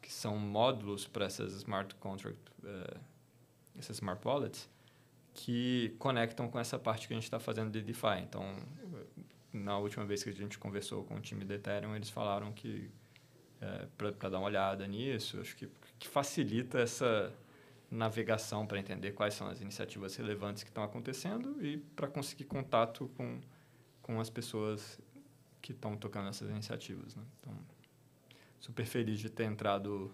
que são módulos para essas smart contract, eh, essas smart wallets que conectam com essa parte que a gente está fazendo de DeFi. Então, na última vez que a gente conversou com o time da Ethereum, eles falaram que é, para dar uma olhada nisso, acho que, que facilita essa navegação para entender quais são as iniciativas relevantes que estão acontecendo e para conseguir contato com, com as pessoas que estão tocando essas iniciativas. Né? Então, super feliz de ter entrado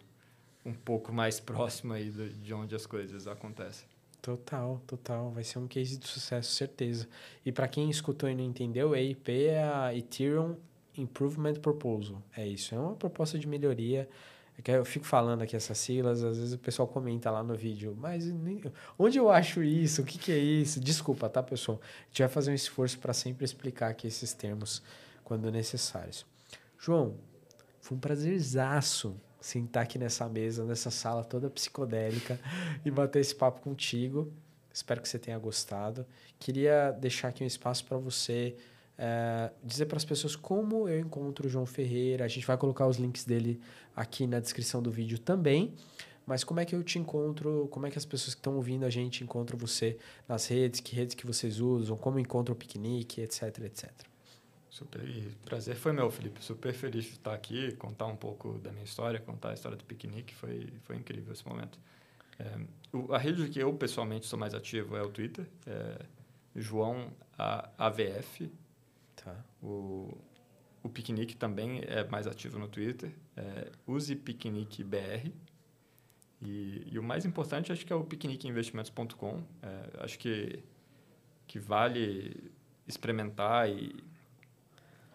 um pouco mais próximo aí de, de onde as coisas acontecem. Total, total. Vai ser um case de sucesso, certeza. E para quem escutou e não entendeu, a EIP é a Ethereum Improvement Proposal. É isso, é uma proposta de melhoria. É Eu fico falando aqui essas siglas, às vezes o pessoal comenta lá no vídeo, mas onde eu acho isso? O que, que é isso? Desculpa, tá, pessoal? A gente vai fazer um esforço para sempre explicar aqui esses termos quando necessários. João, foi um prazerzaço sentar aqui nessa mesa, nessa sala toda psicodélica e bater esse papo contigo. Espero que você tenha gostado. Queria deixar aqui um espaço para você eh, dizer para as pessoas como eu encontro o João Ferreira. A gente vai colocar os links dele aqui na descrição do vídeo também. Mas como é que eu te encontro? Como é que as pessoas que estão ouvindo a gente encontram você nas redes? Que redes que vocês usam? Como encontram o piquenique, etc, etc. Super, prazer foi meu, Felipe. Super feliz de estar aqui, contar um pouco da minha história, contar a história do piquenique. Foi, foi incrível esse momento. É, o- a rede que eu pessoalmente sou mais ativo é o Twitter, é João A- AVF. Tá. O, o piquenique também é mais ativo no Twitter. É, use piquenique BR. E, e o mais importante acho que é o piqueniqueinvestimentos.com. É, acho que, que vale experimentar e,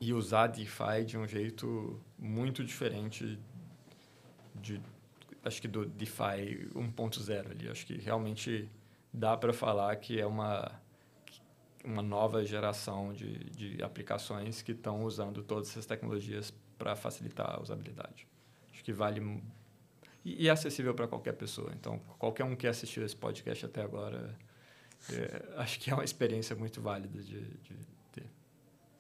e usar DeFi de um jeito muito diferente de acho que do DeFi 1.0 ali. Acho que realmente dá para falar que é uma uma nova geração de, de aplicações que estão usando todas essas tecnologias para facilitar a usabilidade. Acho que vale e, e é acessível para qualquer pessoa. Então, qualquer um que assistiu esse podcast até agora, é, acho que é uma experiência muito válida de, de ter.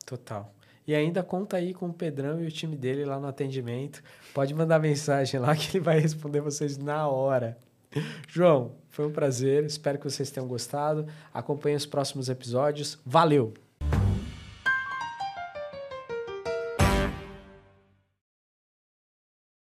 Total. E ainda conta aí com o Pedrão e o time dele lá no atendimento. Pode mandar mensagem lá que ele vai responder vocês na hora. João, foi um prazer. Espero que vocês tenham gostado. Acompanhem os próximos episódios. Valeu!